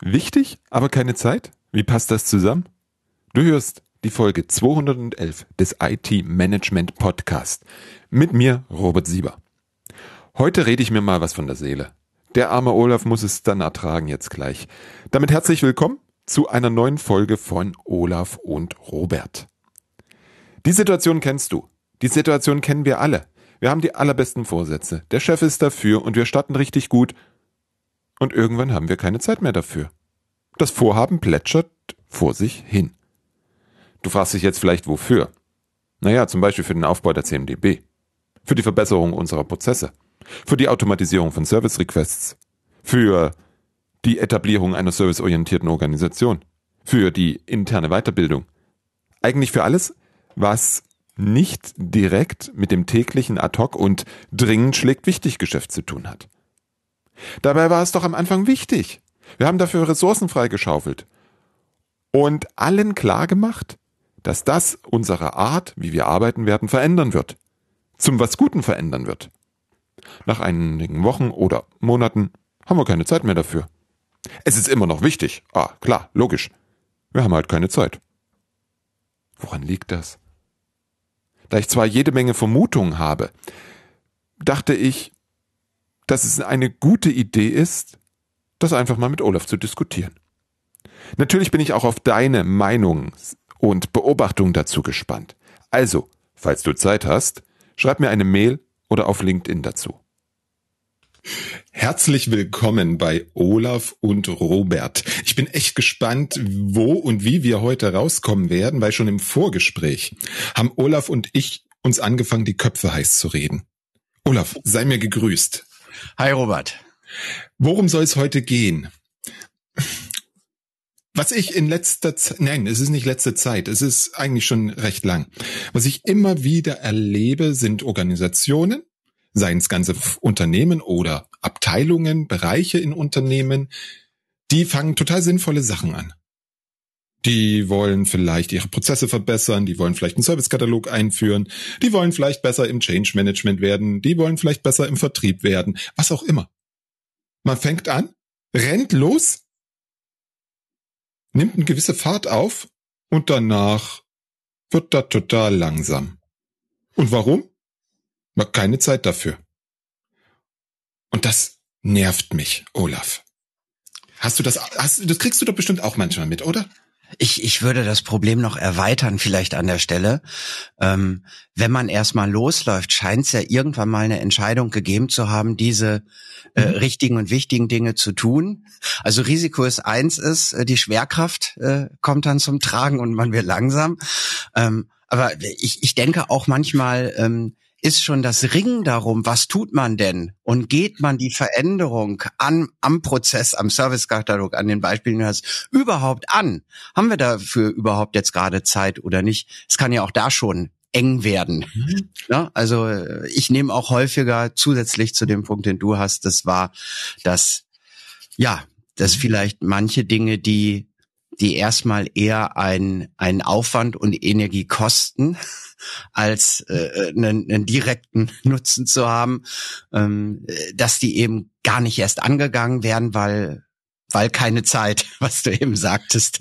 Wichtig, aber keine Zeit? Wie passt das zusammen? Du hörst die Folge 211 des IT Management Podcast mit mir, Robert Sieber. Heute rede ich mir mal was von der Seele. Der arme Olaf muss es dann ertragen jetzt gleich. Damit herzlich willkommen zu einer neuen Folge von Olaf und Robert. Die Situation kennst du. Die Situation kennen wir alle. Wir haben die allerbesten Vorsätze. Der Chef ist dafür und wir starten richtig gut und irgendwann haben wir keine Zeit mehr dafür. Das Vorhaben plätschert vor sich hin. Du fragst dich jetzt vielleicht wofür? Naja, zum Beispiel für den Aufbau der CMDB, für die Verbesserung unserer Prozesse, für die Automatisierung von Service Requests, für die Etablierung einer serviceorientierten Organisation, für die interne Weiterbildung. Eigentlich für alles, was nicht direkt mit dem täglichen Ad-hoc und dringend schlägt wichtig Geschäft zu tun hat. Dabei war es doch am Anfang wichtig. Wir haben dafür Ressourcen freigeschaufelt und allen klar gemacht, dass das unsere Art, wie wir arbeiten werden, verändern wird. Zum was Guten verändern wird. Nach einigen Wochen oder Monaten haben wir keine Zeit mehr dafür. Es ist immer noch wichtig. Ah, klar, logisch. Wir haben halt keine Zeit. Woran liegt das? Da ich zwar jede Menge Vermutungen habe, dachte ich, dass es eine gute Idee ist, das einfach mal mit Olaf zu diskutieren. Natürlich bin ich auch auf deine Meinung und Beobachtung dazu gespannt. Also, falls du Zeit hast, schreib mir eine Mail oder auf LinkedIn dazu. Herzlich willkommen bei Olaf und Robert. Ich bin echt gespannt, wo und wie wir heute rauskommen werden, weil schon im Vorgespräch haben Olaf und ich uns angefangen, die Köpfe heiß zu reden. Olaf, sei mir gegrüßt. Hi Robert. Worum soll es heute gehen? Was ich in letzter Zeit, nein, es ist nicht letzte Zeit, es ist eigentlich schon recht lang. Was ich immer wieder erlebe, sind Organisationen, seien es ganze Unternehmen oder Abteilungen, Bereiche in Unternehmen, die fangen total sinnvolle Sachen an. Die wollen vielleicht ihre Prozesse verbessern, die wollen vielleicht einen Servicekatalog einführen, die wollen vielleicht besser im Change Management werden, die wollen vielleicht besser im Vertrieb werden, was auch immer. Man fängt an, rennt los, nimmt eine gewisse Fahrt auf und danach wird da total langsam. Und warum? Man keine Zeit dafür. Und das nervt mich, Olaf. Hast du das, hast, das kriegst du doch bestimmt auch manchmal mit, oder? Ich, ich würde das Problem noch erweitern, vielleicht an der Stelle. Ähm, wenn man erstmal losläuft, scheint es ja irgendwann mal eine Entscheidung gegeben zu haben, diese äh, mhm. richtigen und wichtigen Dinge zu tun. Also Risiko ist eins ist, äh, die Schwerkraft äh, kommt dann zum Tragen und man wird langsam. Ähm, aber ich, ich denke auch manchmal, ähm, ist schon das Ringen darum, was tut man denn? Und geht man die Veränderung an, am Prozess, am Servicekatalog, an den Beispielen, hast, überhaupt an? Haben wir dafür überhaupt jetzt gerade Zeit oder nicht? Es kann ja auch da schon eng werden. Mhm. Ja, also ich nehme auch häufiger zusätzlich zu dem Punkt, den du hast, das war, dass ja, dass vielleicht manche Dinge, die die erstmal eher ein, ein Aufwand und Energie kosten, als äh, einen, einen direkten Nutzen zu haben, ähm, dass die eben gar nicht erst angegangen werden, weil weil keine Zeit, was du eben sagtest.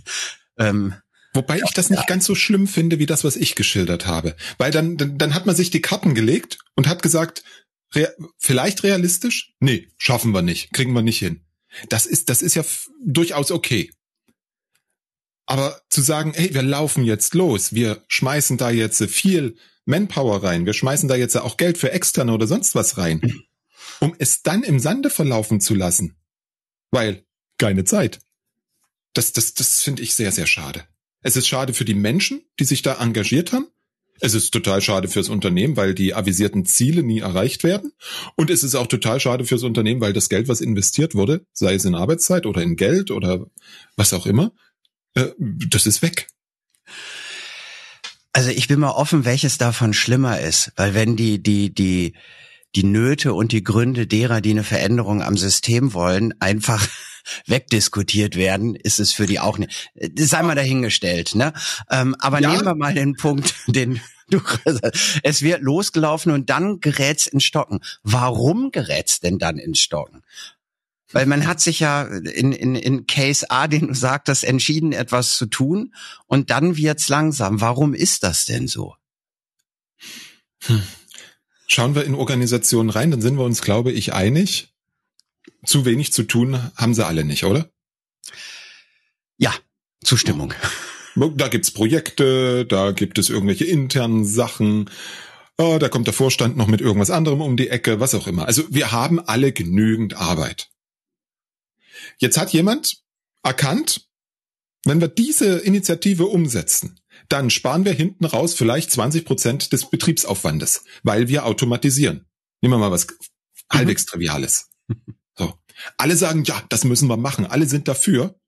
Ähm, Wobei ich das nicht ganz so schlimm finde wie das, was ich geschildert habe. Weil dann, dann, dann hat man sich die Karten gelegt und hat gesagt, rea vielleicht realistisch? Nee, schaffen wir nicht, kriegen wir nicht hin. Das ist, das ist ja durchaus okay. Aber zu sagen, hey, wir laufen jetzt los, wir schmeißen da jetzt viel Manpower rein, wir schmeißen da jetzt auch Geld für externe oder sonst was rein, um es dann im Sande verlaufen zu lassen. Weil keine Zeit. Das, das, das finde ich sehr, sehr schade. Es ist schade für die Menschen, die sich da engagiert haben. Es ist total schade fürs Unternehmen, weil die avisierten Ziele nie erreicht werden. Und es ist auch total schade fürs Unternehmen, weil das Geld, was investiert wurde, sei es in Arbeitszeit oder in Geld oder was auch immer, äh, das ist weg. Also ich bin mal offen, welches davon schlimmer ist, weil wenn die die die die Nöte und die Gründe derer, die eine Veränderung am System wollen, einfach wegdiskutiert werden, ist es für die auch nicht. Das sei mal dahingestellt, ne? Ähm, aber ja. nehmen wir mal den Punkt, den du es wird losgelaufen und dann gerät's in Stocken. Warum gerät's denn dann in Stocken? Weil man hat sich ja in, in, in Case A, den du sagtest, entschieden, etwas zu tun und dann wird's langsam. Warum ist das denn so? Hm. Schauen wir in Organisationen rein, dann sind wir uns, glaube ich, einig. Zu wenig zu tun haben sie alle nicht, oder? Ja, Zustimmung. Da gibt's Projekte, da gibt es irgendwelche internen Sachen, oh, da kommt der Vorstand noch mit irgendwas anderem um die Ecke, was auch immer. Also wir haben alle genügend Arbeit. Jetzt hat jemand erkannt, wenn wir diese Initiative umsetzen, dann sparen wir hinten raus vielleicht 20 Prozent des Betriebsaufwandes, weil wir automatisieren. Nehmen wir mal was halbwegs mhm. Triviales. So. Alle sagen, ja, das müssen wir machen. Alle sind dafür.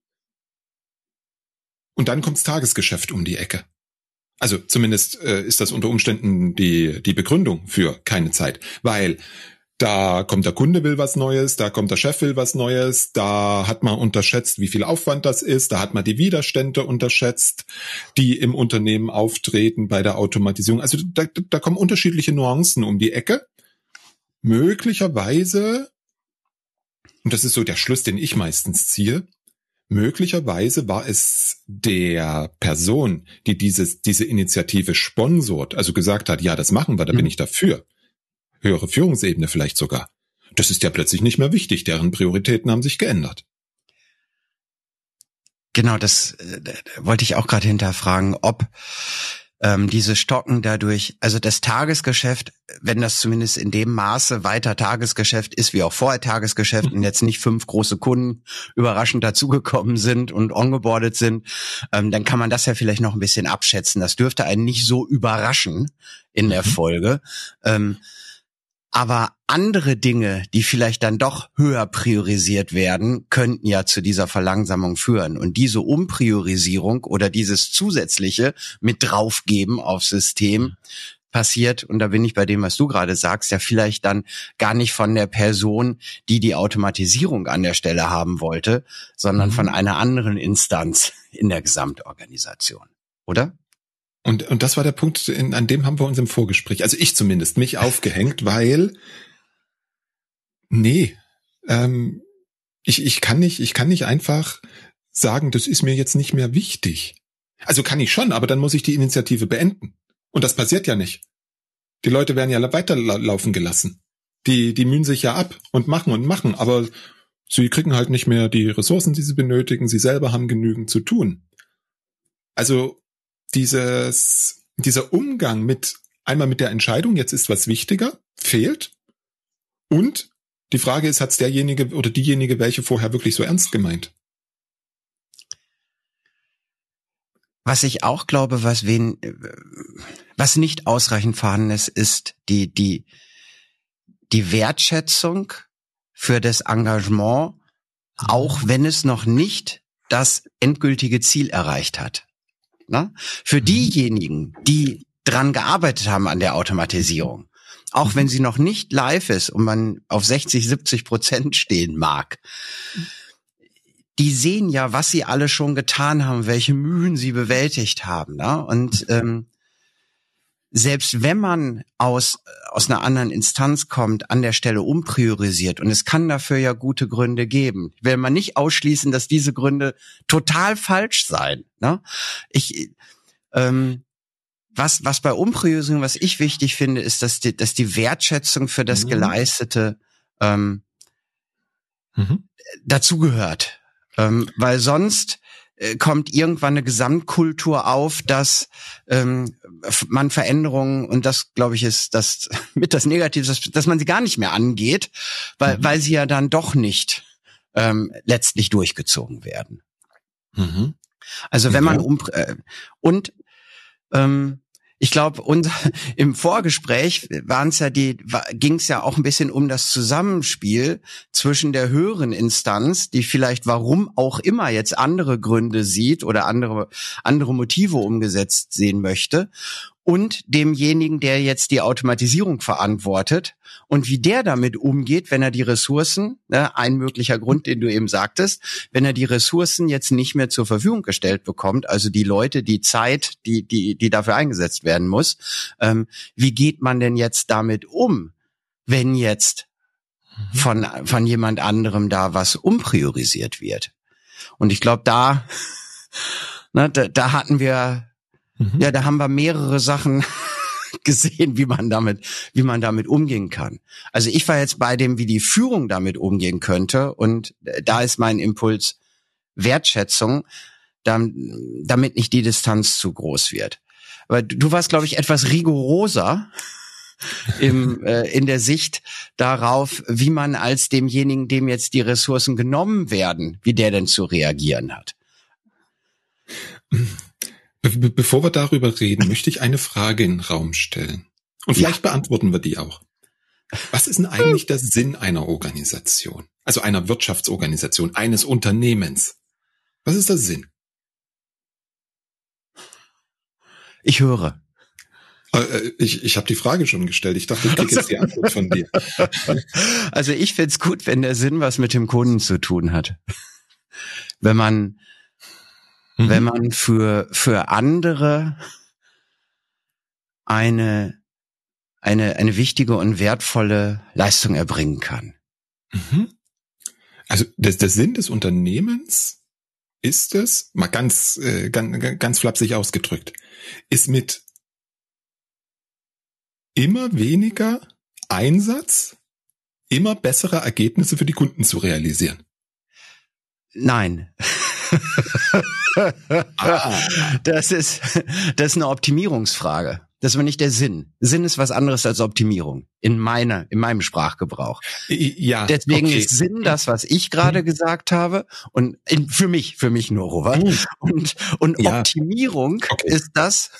Und dann kommt's Tagesgeschäft um die Ecke. Also zumindest äh, ist das unter Umständen die, die Begründung für keine Zeit. Weil da kommt der Kunde will was Neues, da kommt der Chef will was Neues, da hat man unterschätzt, wie viel Aufwand das ist, da hat man die Widerstände unterschätzt, die im Unternehmen auftreten bei der Automatisierung. Also da, da kommen unterschiedliche Nuancen um die Ecke. Möglicherweise, und das ist so der Schluss, den ich meistens ziehe, möglicherweise war es der Person, die dieses, diese Initiative sponsort, also gesagt hat, ja, das machen wir, da mhm. bin ich dafür höhere Führungsebene vielleicht sogar. Das ist ja plötzlich nicht mehr wichtig, deren Prioritäten haben sich geändert. Genau, das äh, wollte ich auch gerade hinterfragen, ob ähm, diese Stocken dadurch, also das Tagesgeschäft, wenn das zumindest in dem Maße weiter Tagesgeschäft ist wie auch vorher Tagesgeschäft und jetzt nicht fünf große Kunden überraschend dazugekommen sind und ongeboardet sind, ähm, dann kann man das ja vielleicht noch ein bisschen abschätzen. Das dürfte einen nicht so überraschen in der mhm. Folge. Ähm, aber andere Dinge, die vielleicht dann doch höher priorisiert werden, könnten ja zu dieser Verlangsamung führen. Und diese Umpriorisierung oder dieses zusätzliche mit draufgeben aufs System passiert, und da bin ich bei dem, was du gerade sagst, ja vielleicht dann gar nicht von der Person, die die Automatisierung an der Stelle haben wollte, sondern mhm. von einer anderen Instanz in der Gesamtorganisation. Oder? Und, und das war der Punkt, in, an dem haben wir uns im Vorgespräch, also ich zumindest, mich aufgehängt, weil, nee, ähm, ich, ich kann nicht, ich kann nicht einfach sagen, das ist mir jetzt nicht mehr wichtig. Also kann ich schon, aber dann muss ich die Initiative beenden. Und das passiert ja nicht. Die Leute werden ja weiterlaufen gelassen. Die, die mühen sich ja ab und machen und machen, aber sie kriegen halt nicht mehr die Ressourcen, die sie benötigen. Sie selber haben genügend zu tun. Also dieses, dieser Umgang mit einmal mit der Entscheidung, jetzt ist was wichtiger, fehlt. Und die Frage ist, hat es derjenige oder diejenige welche vorher wirklich so ernst gemeint? Was ich auch glaube, was wen, was nicht ausreichend vorhanden ist, ist die, die, die Wertschätzung für das Engagement, auch wenn es noch nicht das endgültige Ziel erreicht hat. Ne? Für mhm. diejenigen, die dran gearbeitet haben an der Automatisierung, auch wenn sie noch nicht live ist und man auf 60, 70 Prozent stehen mag, die sehen ja, was sie alle schon getan haben, welche Mühen sie bewältigt haben. Ne? Und ähm, selbst wenn man aus, aus einer anderen Instanz kommt, an der Stelle umpriorisiert, und es kann dafür ja gute Gründe geben, will man nicht ausschließen, dass diese Gründe total falsch seien. Ne? Ich, ähm, was, was bei Umpriorisierung, was ich wichtig finde, ist, dass die, dass die Wertschätzung für das mhm. Geleistete ähm, mhm. dazugehört. Ähm, weil sonst kommt irgendwann eine Gesamtkultur auf, dass ähm, man Veränderungen und das glaube ich ist das mit das Negative, dass, dass man sie gar nicht mehr angeht, weil mhm. weil sie ja dann doch nicht ähm, letztlich durchgezogen werden. Mhm. Also wenn man um äh, und ähm, ich glaube, und im Vorgespräch waren es ja die, ging es ja auch ein bisschen um das Zusammenspiel zwischen der höheren Instanz, die vielleicht warum auch immer jetzt andere Gründe sieht oder andere, andere Motive umgesetzt sehen möchte und demjenigen, der jetzt die Automatisierung verantwortet und wie der damit umgeht, wenn er die Ressourcen, ne, ein möglicher Grund, den du eben sagtest, wenn er die Ressourcen jetzt nicht mehr zur Verfügung gestellt bekommt, also die Leute, die Zeit, die, die, die dafür eingesetzt werden muss, ähm, wie geht man denn jetzt damit um, wenn jetzt von, von jemand anderem da was umpriorisiert wird. Und ich glaube, da, ne, da, da hatten wir, mhm. ja, da haben wir mehrere Sachen gesehen, wie man damit, wie man damit umgehen kann. Also ich war jetzt bei dem, wie die Führung damit umgehen könnte und da ist mein Impuls Wertschätzung, damit nicht die Distanz zu groß wird. Aber du warst, glaube ich, etwas rigoroser im, äh, in der Sicht darauf, wie man als demjenigen, dem jetzt die Ressourcen genommen werden, wie der denn zu reagieren hat. Be bevor wir darüber reden, möchte ich eine Frage in den Raum stellen. Und vielleicht ja. beantworten wir die auch. Was ist denn eigentlich der Sinn einer Organisation? Also einer Wirtschaftsorganisation, eines Unternehmens? Was ist der Sinn? Ich höre. Äh, äh, ich, ich habe die Frage schon gestellt. Ich dachte, ich kriege jetzt die Antwort von dir. Also ich find's gut, wenn der Sinn was mit dem Kunden zu tun hat. Wenn man, mhm. wenn man für, für andere eine, eine, eine wichtige und wertvolle Leistung erbringen kann. Mhm. Also das, der Sinn des Unternehmens ist es, mal ganz, äh, ganz, ganz flapsig ausgedrückt, ist mit immer weniger Einsatz, immer bessere Ergebnisse für die Kunden zu realisieren? Nein. Ah. Das ist, das ist eine Optimierungsfrage. Das war nicht der Sinn. Sinn ist was anderes als Optimierung in meiner, in meinem Sprachgebrauch. Ja. Deswegen okay. ist Sinn das, was ich gerade hm. gesagt habe und in, für mich, für mich nur Robert. Hm. Und und ja. Optimierung okay. ist das,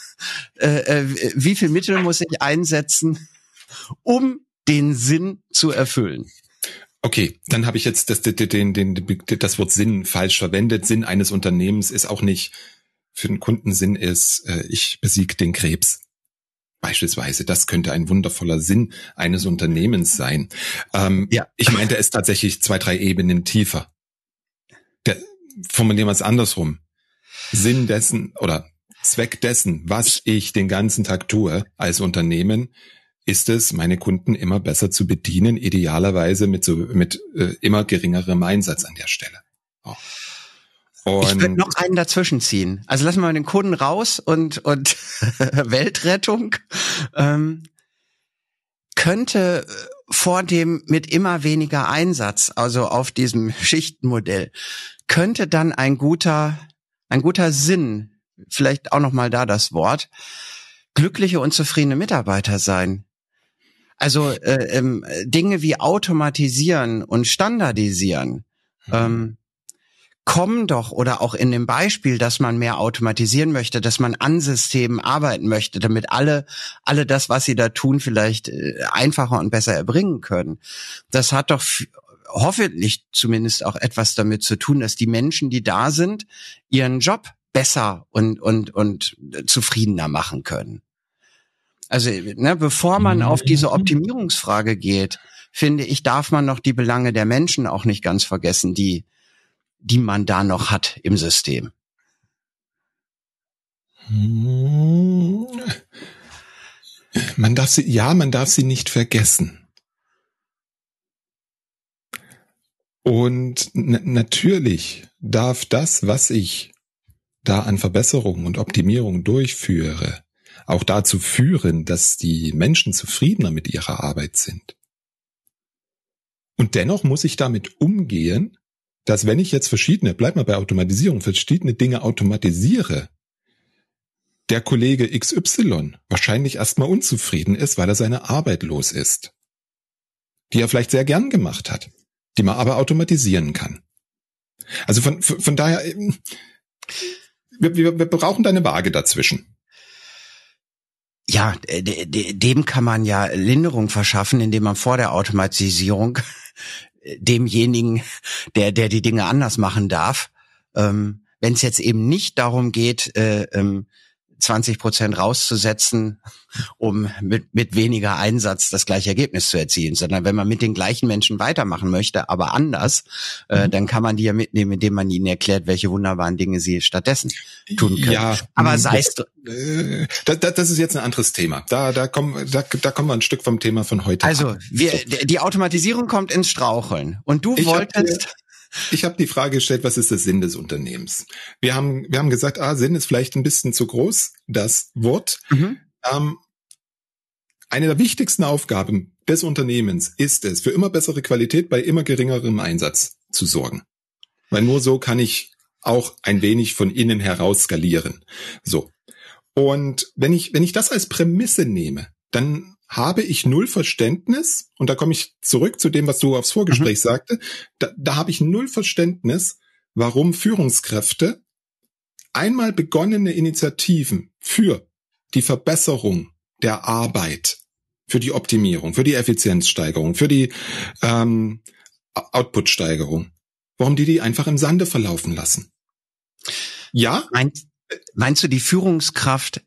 äh, äh, wie viel Mittel muss ich einsetzen, um den Sinn zu erfüllen. Okay, dann habe ich jetzt das, den, den, den, das Wort Sinn falsch verwendet. Sinn eines Unternehmens ist auch nicht für den Kundensinn ist, äh, ich besiege den Krebs. Beispielsweise, das könnte ein wundervoller Sinn eines Unternehmens sein. Ähm, ja. Ich meinte es tatsächlich zwei, drei Ebenen tiefer. Der, formulieren wir es andersrum. Sinn dessen oder Zweck dessen, was ich den ganzen Tag tue als Unternehmen, ist es, meine Kunden immer besser zu bedienen, idealerweise mit so mit äh, immer geringerem Einsatz an der Stelle. Oh. Und ich würde noch einen dazwischen ziehen. Also lassen wir mal den Kunden raus und, und Weltrettung. Ähm, könnte äh, vor dem mit immer weniger Einsatz, also auf diesem Schichtenmodell, könnte dann ein guter, ein guter Sinn, vielleicht auch noch mal da das Wort, glückliche und zufriedene Mitarbeiter sein. Also äh, ähm, Dinge wie automatisieren und standardisieren. Mhm. Ähm, kommen doch oder auch in dem Beispiel, dass man mehr automatisieren möchte, dass man an Systemen arbeiten möchte, damit alle alle das, was sie da tun, vielleicht äh, einfacher und besser erbringen können. Das hat doch hoffentlich zumindest auch etwas damit zu tun, dass die Menschen, die da sind, ihren Job besser und und und zufriedener machen können. Also ne, bevor man auf diese mhm. Optimierungsfrage geht, finde ich, darf man noch die Belange der Menschen auch nicht ganz vergessen, die die man da noch hat im System? Man darf sie, ja, man darf sie nicht vergessen. Und natürlich darf das, was ich da an Verbesserungen und Optimierungen durchführe, auch dazu führen, dass die Menschen zufriedener mit ihrer Arbeit sind. Und dennoch muss ich damit umgehen, dass wenn ich jetzt verschiedene, bleib mal bei Automatisierung, verschiedene Dinge automatisiere, der Kollege XY wahrscheinlich erstmal unzufrieden ist, weil er seine Arbeit los ist. Die er vielleicht sehr gern gemacht hat, die man aber automatisieren kann. Also von, von, daher, ähm, wir, wir, wir brauchen da eine Waage dazwischen. Ja, dem kann man ja Linderung verschaffen, indem man vor der Automatisierung demjenigen, der, der die Dinge anders machen darf. Ähm, Wenn es jetzt eben nicht darum geht, äh, ähm, 20 Prozent rauszusetzen, um mit, mit weniger Einsatz das gleiche Ergebnis zu erzielen, sondern wenn man mit den gleichen Menschen weitermachen möchte, aber anders, äh, mhm. dann kann man die ja mitnehmen, indem man ihnen erklärt, welche wunderbaren Dinge sie stattdessen tun können. Ja, aber sei es. Äh, das, das ist jetzt ein anderes Thema. Da, da kommen, da, da kommen wir ein Stück vom Thema von heute. Also, wir, die Automatisierung kommt ins Straucheln. Und du ich wolltest. Ich habe die Frage gestellt, was ist der Sinn des Unternehmens? Wir haben, wir haben gesagt, ah, Sinn ist vielleicht ein bisschen zu groß, das Wort. Mhm. Ähm, eine der wichtigsten Aufgaben des Unternehmens ist es, für immer bessere Qualität bei immer geringerem Einsatz zu sorgen. Weil nur so kann ich auch ein wenig von innen heraus skalieren. So. Und wenn ich, wenn ich das als Prämisse nehme, dann habe ich null Verständnis, und da komme ich zurück zu dem, was du aufs Vorgespräch mhm. sagte, da, da habe ich null Verständnis, warum Führungskräfte einmal begonnene Initiativen für die Verbesserung der Arbeit, für die Optimierung, für die Effizienzsteigerung, für die ähm, Outputsteigerung, warum die die einfach im Sande verlaufen lassen. Ja? Meinst, meinst du die Führungskraft,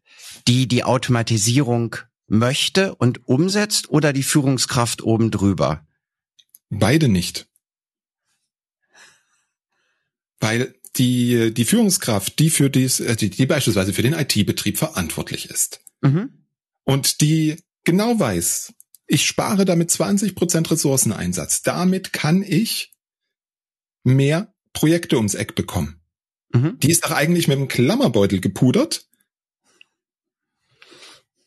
die die Automatisierung möchte und umsetzt oder die Führungskraft oben drüber? Beide nicht. Weil die, die Führungskraft, die für dies, äh, die, die beispielsweise für den IT-Betrieb verantwortlich ist mhm. und die genau weiß, ich spare damit 20 Prozent Ressourceneinsatz. Damit kann ich mehr Projekte ums Eck bekommen. Mhm. Die ist doch eigentlich mit einem Klammerbeutel gepudert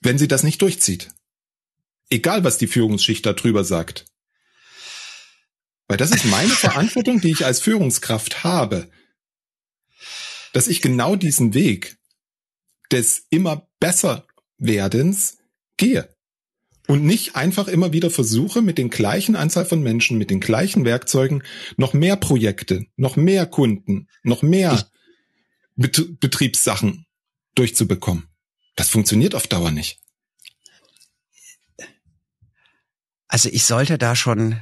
wenn sie das nicht durchzieht. Egal, was die Führungsschicht darüber sagt. Weil das ist meine Verantwortung, die ich als Führungskraft habe, dass ich genau diesen Weg des immer besser werdens gehe und nicht einfach immer wieder versuche, mit den gleichen Anzahl von Menschen, mit den gleichen Werkzeugen noch mehr Projekte, noch mehr Kunden, noch mehr Bet Betriebssachen durchzubekommen. Das funktioniert auf Dauer nicht. Also ich sollte da schon,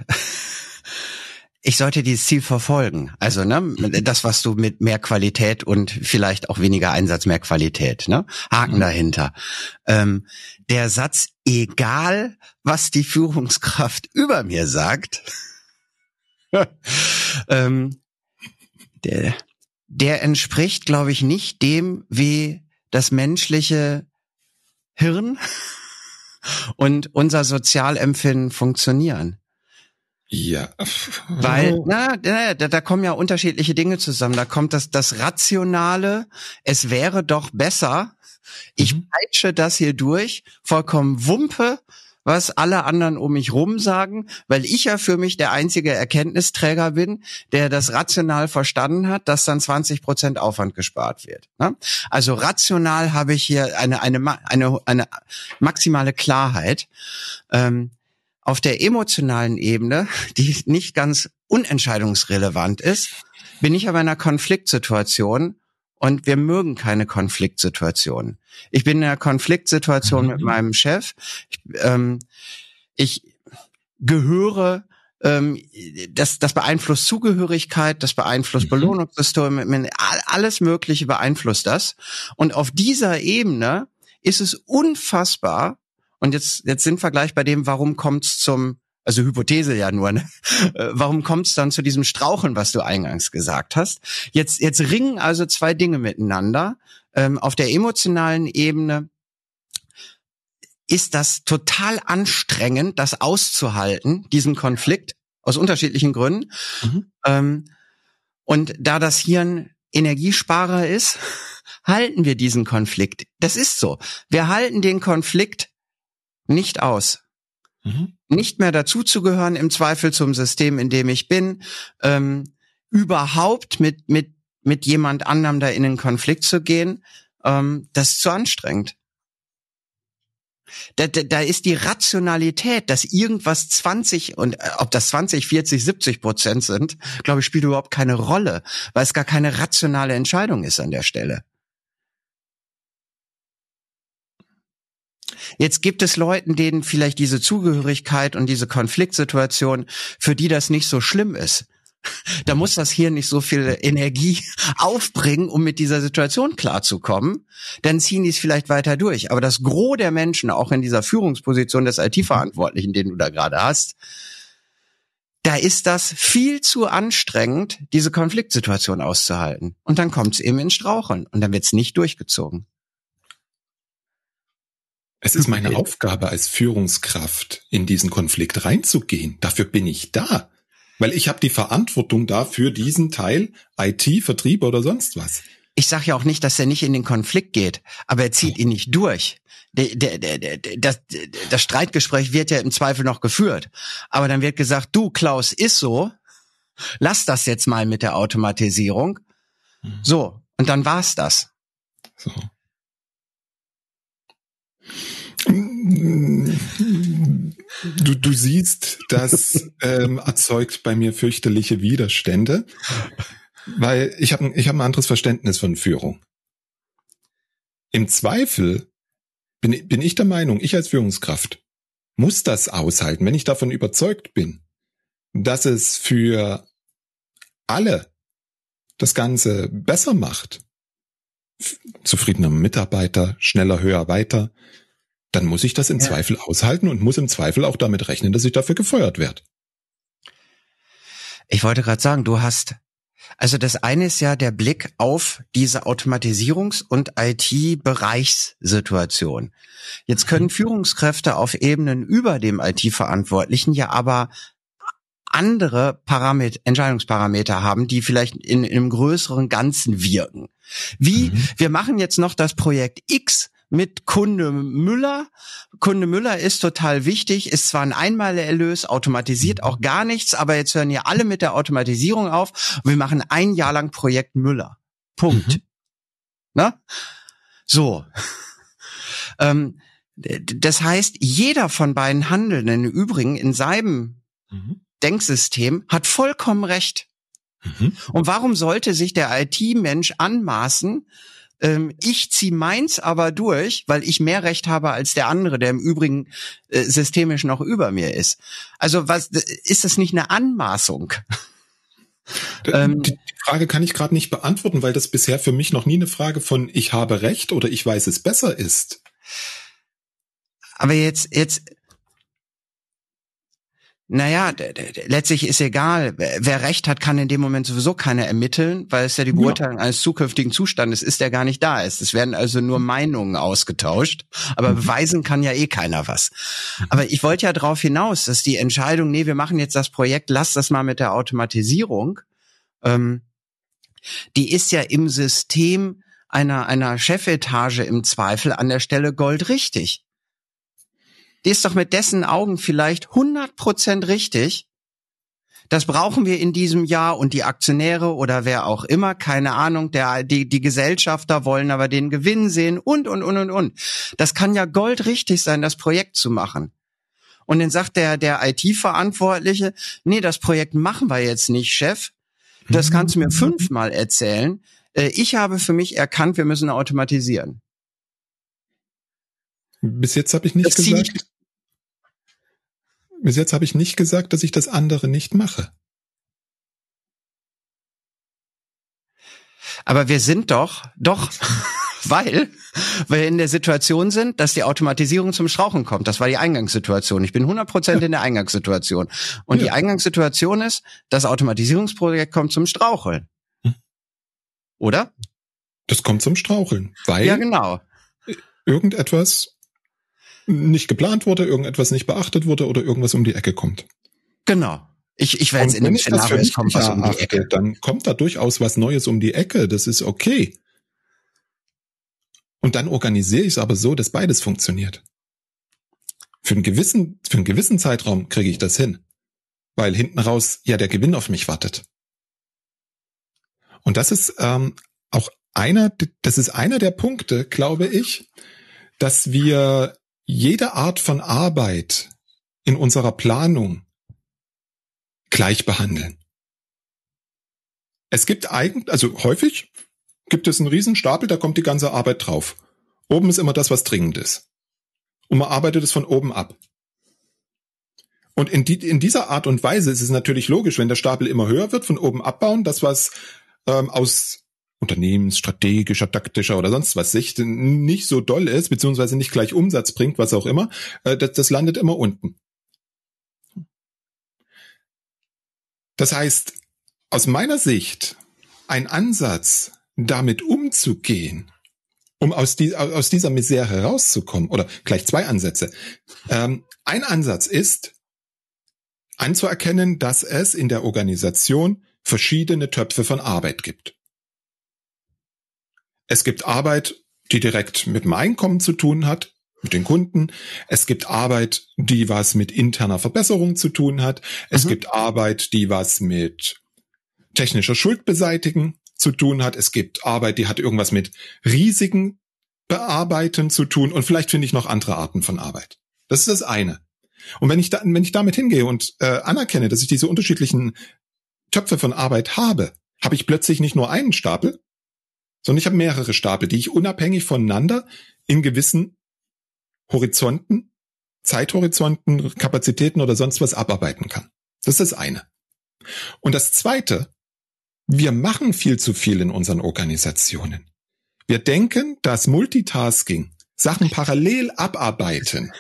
ich sollte dieses Ziel verfolgen. Also ne, das, was du mit mehr Qualität und vielleicht auch weniger Einsatz, mehr Qualität, ne? Haken mhm. dahinter. Ähm, der Satz, egal was die Führungskraft über mir sagt, ähm, der, der entspricht, glaube ich, nicht dem, wie das menschliche Hirn und unser Sozialempfinden funktionieren. Ja. Weil, na, da, da kommen ja unterschiedliche Dinge zusammen. Da kommt das, das Rationale, es wäre doch besser, ich mhm. peitsche das hier durch, vollkommen Wumpe, was alle anderen um mich rum sagen, weil ich ja für mich der einzige Erkenntnisträger bin, der das rational verstanden hat, dass dann 20 Prozent Aufwand gespart wird. Ne? Also rational habe ich hier eine, eine, eine, eine maximale Klarheit. Ähm, auf der emotionalen Ebene, die nicht ganz unentscheidungsrelevant ist, bin ich aber in einer Konfliktsituation und wir mögen keine Konfliktsituationen. Ich bin in einer Konfliktsituation mhm. mit meinem Chef. Ich, ähm, ich gehöre ähm, das, das beeinflusst Zugehörigkeit, das beeinflusst mhm. Belohnungssysteme, alles Mögliche beeinflusst das. Und auf dieser Ebene ist es unfassbar, und jetzt, jetzt sind wir gleich bei dem, warum kommt es zum also Hypothese ja nur, ne? Äh, warum kommt es dann zu diesem Straucheln, was du eingangs gesagt hast? Jetzt, jetzt ringen also zwei Dinge miteinander. Ähm, auf der emotionalen Ebene ist das total anstrengend, das auszuhalten, diesen Konflikt, aus unterschiedlichen Gründen. Mhm. Ähm, und da das Hirn Energiesparer ist, halten wir diesen Konflikt. Das ist so. Wir halten den Konflikt nicht aus. Mhm. Nicht mehr dazuzugehören im Zweifel zum System, in dem ich bin, ähm, überhaupt mit, mit, mit jemand anderem da in den Konflikt zu gehen, ähm, das ist zu anstrengend. Da, da, da ist die Rationalität, dass irgendwas 20 und äh, ob das 20, 40, 70 Prozent sind, glaube ich, spielt überhaupt keine Rolle, weil es gar keine rationale Entscheidung ist an der Stelle. Jetzt gibt es Leuten, denen vielleicht diese Zugehörigkeit und diese Konfliktsituation, für die das nicht so schlimm ist. Da muss das hier nicht so viel Energie aufbringen, um mit dieser Situation klarzukommen. Dann ziehen die es vielleicht weiter durch. Aber das Gros der Menschen, auch in dieser Führungsposition des IT-Verantwortlichen, den du da gerade hast, da ist das viel zu anstrengend, diese Konfliktsituation auszuhalten. Und dann kommt es eben ins Straucheln und dann wird es nicht durchgezogen. Es ist meine Aufgabe als Führungskraft, in diesen Konflikt reinzugehen. Dafür bin ich da. Weil ich habe die Verantwortung dafür, diesen Teil IT, Vertrieb oder sonst was. Ich sage ja auch nicht, dass er nicht in den Konflikt geht, aber er zieht ihn nicht durch. Der, der, der, das, das Streitgespräch wird ja im Zweifel noch geführt. Aber dann wird gesagt, du Klaus, ist so, lass das jetzt mal mit der Automatisierung. Mhm. So, und dann war's das. So. Du, du siehst, das ähm, erzeugt bei mir fürchterliche Widerstände, weil ich habe ich hab ein anderes Verständnis von Führung. Im Zweifel bin, bin ich der Meinung, ich als Führungskraft muss das aushalten, wenn ich davon überzeugt bin, dass es für alle das Ganze besser macht. Zufriedener Mitarbeiter, schneller, höher, weiter, dann muss ich das im ja. Zweifel aushalten und muss im Zweifel auch damit rechnen, dass ich dafür gefeuert werde. Ich wollte gerade sagen, du hast, also das eine ist ja der Blick auf diese Automatisierungs- und IT-Bereichssituation. Jetzt können mhm. Führungskräfte auf Ebenen über dem IT-Verantwortlichen ja aber andere Parameter, Entscheidungsparameter haben, die vielleicht in, in einem größeren Ganzen wirken. Wie, mhm. wir machen jetzt noch das Projekt X, mit Kunde Müller. Kunde Müller ist total wichtig, ist zwar ein Einmalerlös, automatisiert auch gar nichts, aber jetzt hören ja alle mit der Automatisierung auf. Wir machen ein Jahr lang Projekt Müller. Punkt. Mhm. Na? So. ähm, das heißt, jeder von beiden Handelnden, im Übrigen in seinem mhm. Denksystem, hat vollkommen recht. Mhm. Und warum sollte sich der IT-Mensch anmaßen, ähm, ich ziehe meins aber durch, weil ich mehr Recht habe als der andere, der im Übrigen äh, systemisch noch über mir ist. Also was ist das nicht eine Anmaßung? Ähm, die Frage kann ich gerade nicht beantworten, weil das bisher für mich noch nie eine Frage von ich habe Recht oder ich weiß es besser ist. Aber jetzt, jetzt, naja, letztlich ist egal. Wer Recht hat, kann in dem Moment sowieso keiner ermitteln, weil es ja die Beurteilung ja. eines zukünftigen Zustandes ist, der gar nicht da ist. Es werden also nur Meinungen ausgetauscht, aber mhm. beweisen kann ja eh keiner was. Aber ich wollte ja darauf hinaus, dass die Entscheidung, nee, wir machen jetzt das Projekt, lass das mal mit der Automatisierung, ähm, die ist ja im System einer, einer Chefetage im Zweifel an der Stelle goldrichtig die ist doch mit dessen Augen vielleicht 100 Prozent richtig. Das brauchen wir in diesem Jahr und die Aktionäre oder wer auch immer, keine Ahnung, der, die, die Gesellschafter wollen aber den Gewinn sehen und, und, und, und, und. Das kann ja goldrichtig sein, das Projekt zu machen. Und dann sagt der, der IT-Verantwortliche, nee, das Projekt machen wir jetzt nicht, Chef. Das kannst du mir fünfmal erzählen. Äh, ich habe für mich erkannt, wir müssen automatisieren. Bis jetzt habe ich nicht das gesagt. Bis jetzt habe ich nicht gesagt, dass ich das andere nicht mache. Aber wir sind doch, doch, weil wir in der Situation sind, dass die Automatisierung zum Strauchen kommt. Das war die Eingangssituation. Ich bin 100 Prozent in der Eingangssituation. Und ja. die Eingangssituation ist, das Automatisierungsprojekt kommt zum Straucheln. Hm. Oder? Das kommt zum Straucheln, weil ja, genau. irgendetwas nicht geplant wurde, irgendetwas nicht beachtet wurde oder irgendwas um die Ecke kommt. Genau. Ich, ich werde jetzt in dem Szenario, es kommt was um die Ecke. Dann kommt da durchaus was Neues um die Ecke. Das ist okay. Und dann organisiere ich es aber so, dass beides funktioniert. Für einen gewissen, für einen gewissen Zeitraum kriege ich das hin. Weil hinten raus ja der Gewinn auf mich wartet. Und das ist ähm, auch einer, das ist einer der Punkte, glaube ich, dass wir jede Art von Arbeit in unserer Planung gleich behandeln. Es gibt eigentlich, also häufig gibt es einen Riesenstapel, da kommt die ganze Arbeit drauf. Oben ist immer das, was dringend ist. Und man arbeitet es von oben ab. Und in, die, in dieser Art und Weise ist es natürlich logisch, wenn der Stapel immer höher wird, von oben abbauen, das was ähm, aus unternehmensstrategischer, taktischer oder sonst was Sicht nicht so doll ist, beziehungsweise nicht gleich Umsatz bringt, was auch immer, äh, das, das landet immer unten. Das heißt, aus meiner Sicht ein Ansatz, damit umzugehen, um aus, die, aus dieser Misere rauszukommen, oder gleich zwei Ansätze. Ähm, ein Ansatz ist, anzuerkennen, dass es in der Organisation verschiedene Töpfe von Arbeit gibt. Es gibt Arbeit, die direkt mit dem Einkommen zu tun hat, mit den Kunden. Es gibt Arbeit, die was mit interner Verbesserung zu tun hat. Es mhm. gibt Arbeit, die was mit technischer Schuldbeseitigen zu tun hat. Es gibt Arbeit, die hat irgendwas mit Risiken bearbeiten zu tun. Und vielleicht finde ich noch andere Arten von Arbeit. Das ist das eine. Und wenn ich da, wenn ich damit hingehe und äh, anerkenne, dass ich diese unterschiedlichen Töpfe von Arbeit habe, habe ich plötzlich nicht nur einen Stapel, sondern ich habe mehrere Stapel, die ich unabhängig voneinander in gewissen Horizonten, Zeithorizonten, Kapazitäten oder sonst was abarbeiten kann. Das ist das eine. Und das zweite, wir machen viel zu viel in unseren Organisationen. Wir denken, dass Multitasking, Sachen parallel abarbeiten,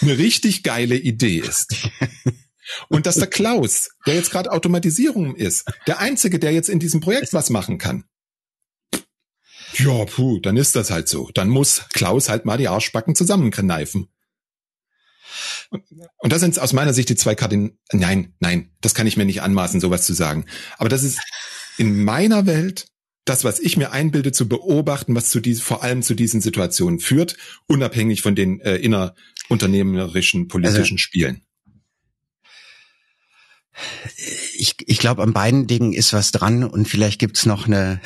eine richtig geile Idee ist. Und dass der Klaus, der jetzt gerade Automatisierung ist, der Einzige, der jetzt in diesem Projekt was machen kann. Ja, puh, dann ist das halt so. Dann muss Klaus halt mal die Arschbacken zusammenkneifen. Und, und das sind aus meiner Sicht die zwei Kardinalen. Nein, nein, das kann ich mir nicht anmaßen, sowas zu sagen. Aber das ist in meiner Welt das, was ich mir einbilde, zu beobachten, was zu diesen, vor allem zu diesen Situationen führt, unabhängig von den äh, innerunternehmerischen politischen also, Spielen. Ich, ich glaube, an beiden Dingen ist was dran und vielleicht gibt's noch eine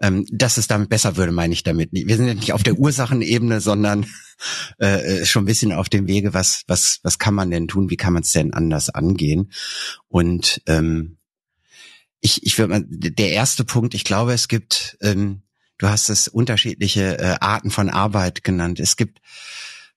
ähm, dass es damit besser würde, meine ich damit. Wir sind ja nicht auf der Ursachenebene, sondern äh, äh, schon ein bisschen auf dem Wege, was, was, was kann man denn tun, wie kann man es denn anders angehen? Und ähm, ich, ich würde mal, der erste Punkt, ich glaube, es gibt, ähm, du hast es unterschiedliche äh, Arten von Arbeit genannt. Es gibt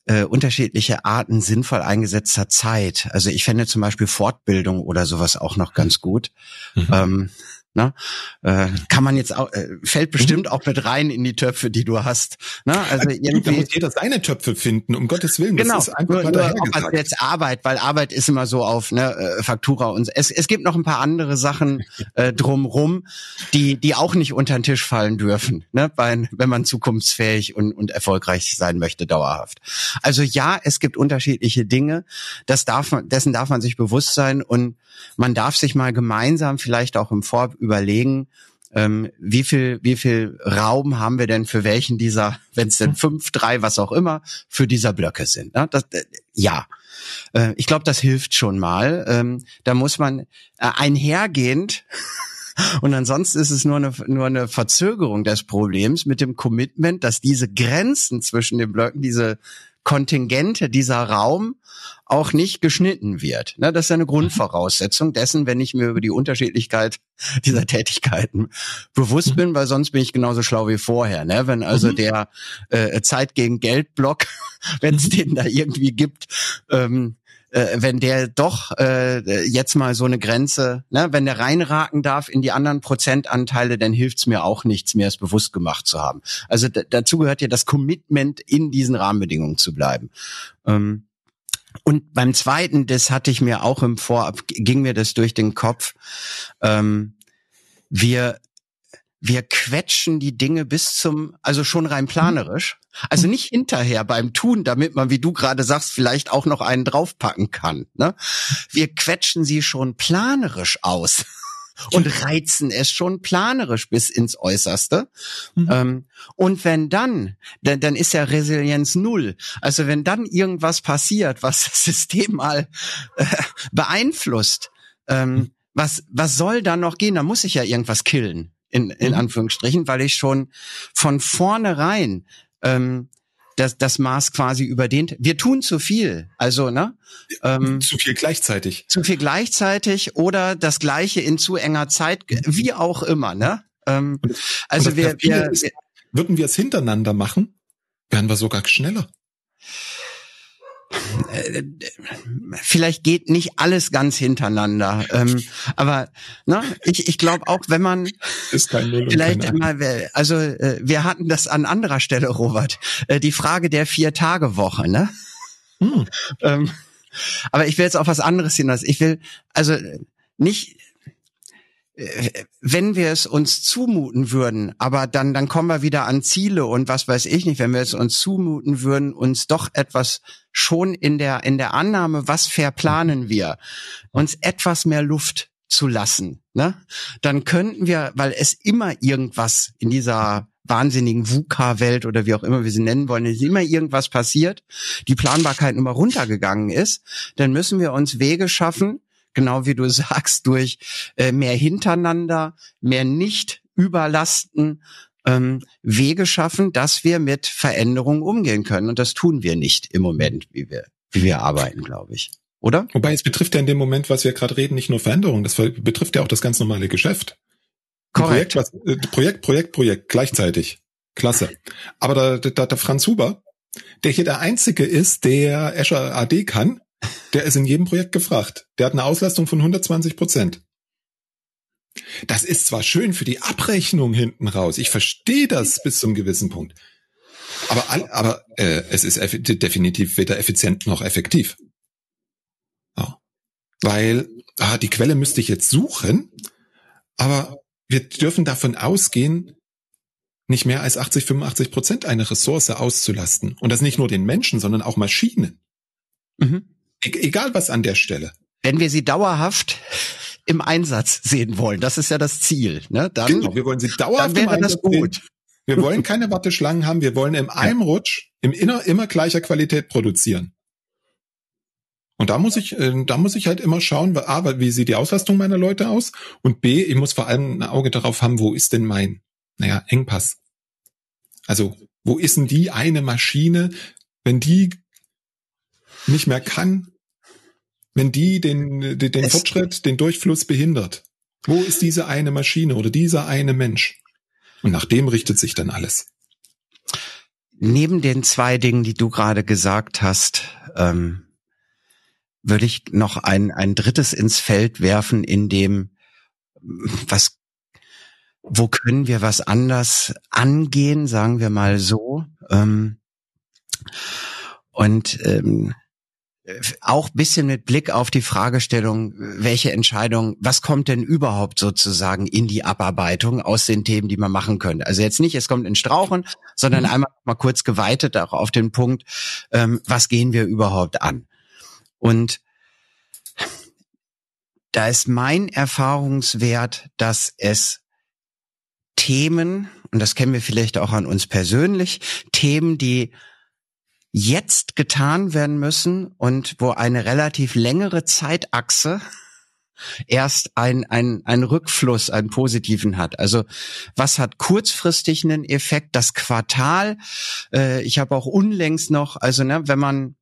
äh, unterschiedliche Arten sinnvoll eingesetzter Zeit. Also ich fände zum Beispiel Fortbildung oder sowas auch noch ganz gut. Mhm. Ähm, Ne? Äh, kann man jetzt auch, äh, fällt bestimmt mhm. auch mit rein in die Töpfe, die du hast. Ne? Also irgendwie, da muss jeder seine Töpfe finden, um Gottes Willen. Genau, das ist einfach nur, nur also jetzt Arbeit, weil Arbeit ist immer so auf ne, äh, Faktura und es, es gibt noch ein paar andere Sachen äh, drumrum, die die auch nicht unter den Tisch fallen dürfen, ne? Weil, wenn man zukunftsfähig und, und erfolgreich sein möchte dauerhaft. Also ja, es gibt unterschiedliche Dinge. Das darf man, dessen darf man sich bewusst sein und man darf sich mal gemeinsam vielleicht auch im Vor überlegen, ähm, wie viel, wie viel Raum haben wir denn für welchen dieser, wenn es denn fünf, drei, was auch immer, für dieser Blöcke sind. Ne? Das, äh, ja, äh, ich glaube, das hilft schon mal. Ähm, da muss man äh, einhergehend und ansonsten ist es nur eine, nur eine Verzögerung des Problems mit dem Commitment, dass diese Grenzen zwischen den Blöcken, diese Kontingente, dieser Raum auch nicht geschnitten wird. Ne, das ist eine Grundvoraussetzung dessen, wenn ich mir über die Unterschiedlichkeit dieser Tätigkeiten bewusst mhm. bin, weil sonst bin ich genauso schlau wie vorher. Ne? Wenn also mhm. der äh, Zeit gegen Geld Block, wenn es mhm. den da irgendwie gibt, ähm, äh, wenn der doch äh, jetzt mal so eine Grenze, ne, wenn der reinraken darf in die anderen Prozentanteile, dann hilft's mir auch nichts mehr, es bewusst gemacht zu haben. Also dazu gehört ja das Commitment, in diesen Rahmenbedingungen zu bleiben. Ähm, und beim zweiten, das hatte ich mir auch im Vorab, ging mir das durch den Kopf. Ähm, wir wir quetschen die Dinge bis zum, also schon rein planerisch. Also nicht hinterher beim Tun, damit man, wie du gerade sagst, vielleicht auch noch einen draufpacken kann. Ne? Wir quetschen sie schon planerisch aus und reizen es schon planerisch bis ins Äußerste. Mhm. Ähm, und wenn dann, dann, dann ist ja Resilienz null. Also wenn dann irgendwas passiert, was das System mal äh, beeinflusst, ähm, mhm. was, was soll dann noch gehen? Da muss ich ja irgendwas killen in, in mhm. Anführungsstrichen, weil ich schon von vornherein ähm, das, das Maß quasi überdehnt. Wir tun zu viel. Also, ne? Ähm, zu viel gleichzeitig. Zu viel gleichzeitig oder das Gleiche in zu enger Zeit, wie auch immer, ne? Ähm, also wir, wir, ist, würden wir es hintereinander machen, wären wir sogar schneller. Vielleicht geht nicht alles ganz hintereinander, ähm, aber ne, ich, ich glaube auch, wenn man ist kein vielleicht immer, also äh, wir hatten das an anderer Stelle, Robert, äh, die Frage der vier Tage Woche, ne? Hm. Ähm, aber ich will jetzt auf was anderes hinaus. Ich will also nicht wenn wir es uns zumuten würden, aber dann, dann kommen wir wieder an Ziele und was weiß ich nicht, wenn wir es uns zumuten würden, uns doch etwas schon in der, in der Annahme, was verplanen wir, uns etwas mehr Luft zu lassen, ne? Dann könnten wir, weil es immer irgendwas in dieser wahnsinnigen VUCA-Welt oder wie auch immer wir sie nennen wollen, ist immer irgendwas passiert, die Planbarkeit immer runtergegangen ist, dann müssen wir uns Wege schaffen, genau wie du sagst, durch äh, mehr hintereinander, mehr nicht überlasten, ähm, Wege schaffen, dass wir mit Veränderungen umgehen können. Und das tun wir nicht im Moment, wie wir, wie wir arbeiten, glaube ich. Oder? Wobei es betrifft ja in dem Moment, was wir gerade reden, nicht nur Veränderungen, das betrifft ja auch das ganz normale Geschäft. Korrekt. Projekt, was, äh, Projekt, Projekt, Projekt, gleichzeitig. Klasse. Aber der, der, der Franz Huber, der hier der Einzige ist, der Azure AD kann, der ist in jedem Projekt gefragt. Der hat eine Auslastung von 120 Prozent. Das ist zwar schön für die Abrechnung hinten raus. Ich verstehe das bis zum gewissen Punkt. Aber, aber äh, es ist definitiv weder effizient noch effektiv. Ja. Weil ah, die Quelle müsste ich jetzt suchen, aber wir dürfen davon ausgehen, nicht mehr als 80, 85 Prozent eine Ressource auszulasten. Und das nicht nur den Menschen, sondern auch Maschinen. Mhm. E egal was an der Stelle. Wenn wir sie dauerhaft im Einsatz sehen wollen, das ist ja das Ziel, ne? Dann, genau, wir wollen sie dauerhaft im Einsatz das gut. Sehen. Wir wollen keine Warteschlangen haben, wir wollen im einem Rutsch im Inner immer gleicher Qualität produzieren. Und da muss ich, äh, da muss ich halt immer schauen, A, wie sieht die Auslastung meiner Leute aus? Und B, ich muss vor allem ein Auge darauf haben, wo ist denn mein, naja, Engpass? Also, wo ist denn die eine Maschine, wenn die nicht mehr kann, wenn die den, den, den Fortschritt, den Durchfluss behindert? Wo ist diese eine Maschine oder dieser eine Mensch? Und nach dem richtet sich dann alles. Neben den zwei Dingen, die du gerade gesagt hast, ähm, würde ich noch ein, ein drittes ins Feld werfen, in dem, was, wo können wir was anders angehen, sagen wir mal so. Ähm, und ähm, auch bisschen mit Blick auf die Fragestellung, welche Entscheidung, was kommt denn überhaupt sozusagen in die Abarbeitung aus den Themen, die man machen könnte. Also jetzt nicht, es kommt in Strauchen, sondern mhm. einmal mal kurz geweitet auch auf den Punkt, ähm, was gehen wir überhaupt an? Und da ist mein Erfahrungswert, dass es Themen, und das kennen wir vielleicht auch an uns persönlich, Themen, die jetzt getan werden müssen und wo eine relativ längere Zeitachse erst ein, ein, ein Rückfluss, einen positiven hat. Also was hat kurzfristig einen Effekt? Das Quartal. Äh, ich habe auch unlängst noch, also ne, wenn man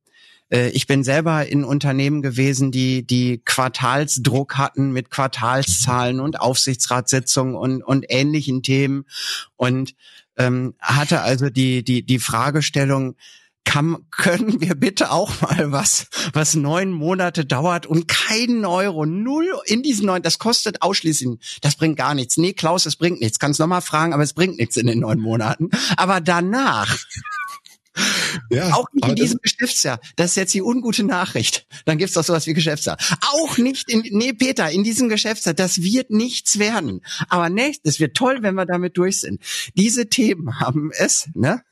äh, ich bin selber in Unternehmen gewesen, die die Quartalsdruck hatten mit Quartalszahlen und Aufsichtsratssitzungen und und ähnlichen Themen und ähm, hatte also die die die Fragestellung kann, können wir bitte auch mal was, was neun Monate dauert und keinen Euro, null in diesen neun, das kostet ausschließlich, das bringt gar nichts. Nee, Klaus, es bringt nichts. Kannst nochmal fragen, aber es bringt nichts in den neun Monaten. Aber danach, ja, auch nicht in diesem Geschäftsjahr. Das ist jetzt die ungute Nachricht. Dann gibt's doch sowas wie Geschäftsjahr. Auch nicht in, nee, Peter, in diesem Geschäftsjahr, das wird nichts werden. Aber nächstes, es wird toll, wenn wir damit durch sind. Diese Themen haben es, ne?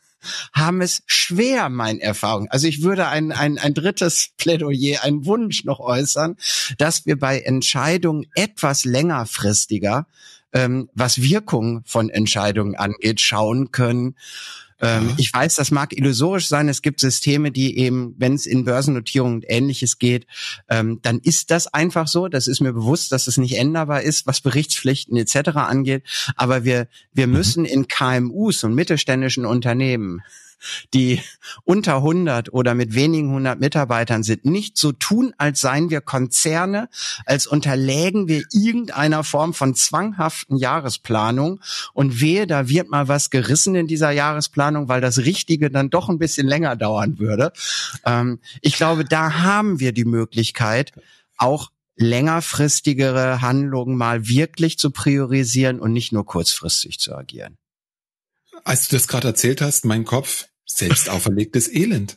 Haben es schwer, mein Erfahrung. Also ich würde ein, ein, ein drittes Plädoyer, einen Wunsch noch äußern, dass wir bei Entscheidungen etwas längerfristiger, ähm, was Wirkung von Entscheidungen angeht, schauen können ähm, ich weiß, das mag illusorisch sein. Es gibt Systeme, die eben, wenn es in Börsennotierungen und ähnliches geht, ähm, dann ist das einfach so. Das ist mir bewusst, dass es nicht änderbar ist, was Berichtspflichten etc. angeht. Aber wir, wir mhm. müssen in KMUs und mittelständischen Unternehmen die unter 100 oder mit wenigen hundert Mitarbeitern sind, nicht so tun, als seien wir Konzerne, als unterlägen wir irgendeiner Form von zwanghaften Jahresplanung und wehe, da wird mal was gerissen in dieser Jahresplanung, weil das Richtige dann doch ein bisschen länger dauern würde. Ähm, ich glaube, da haben wir die Möglichkeit, auch längerfristigere Handlungen mal wirklich zu priorisieren und nicht nur kurzfristig zu agieren. Als du das gerade erzählt hast, mein Kopf, selbst auferlegtes Elend.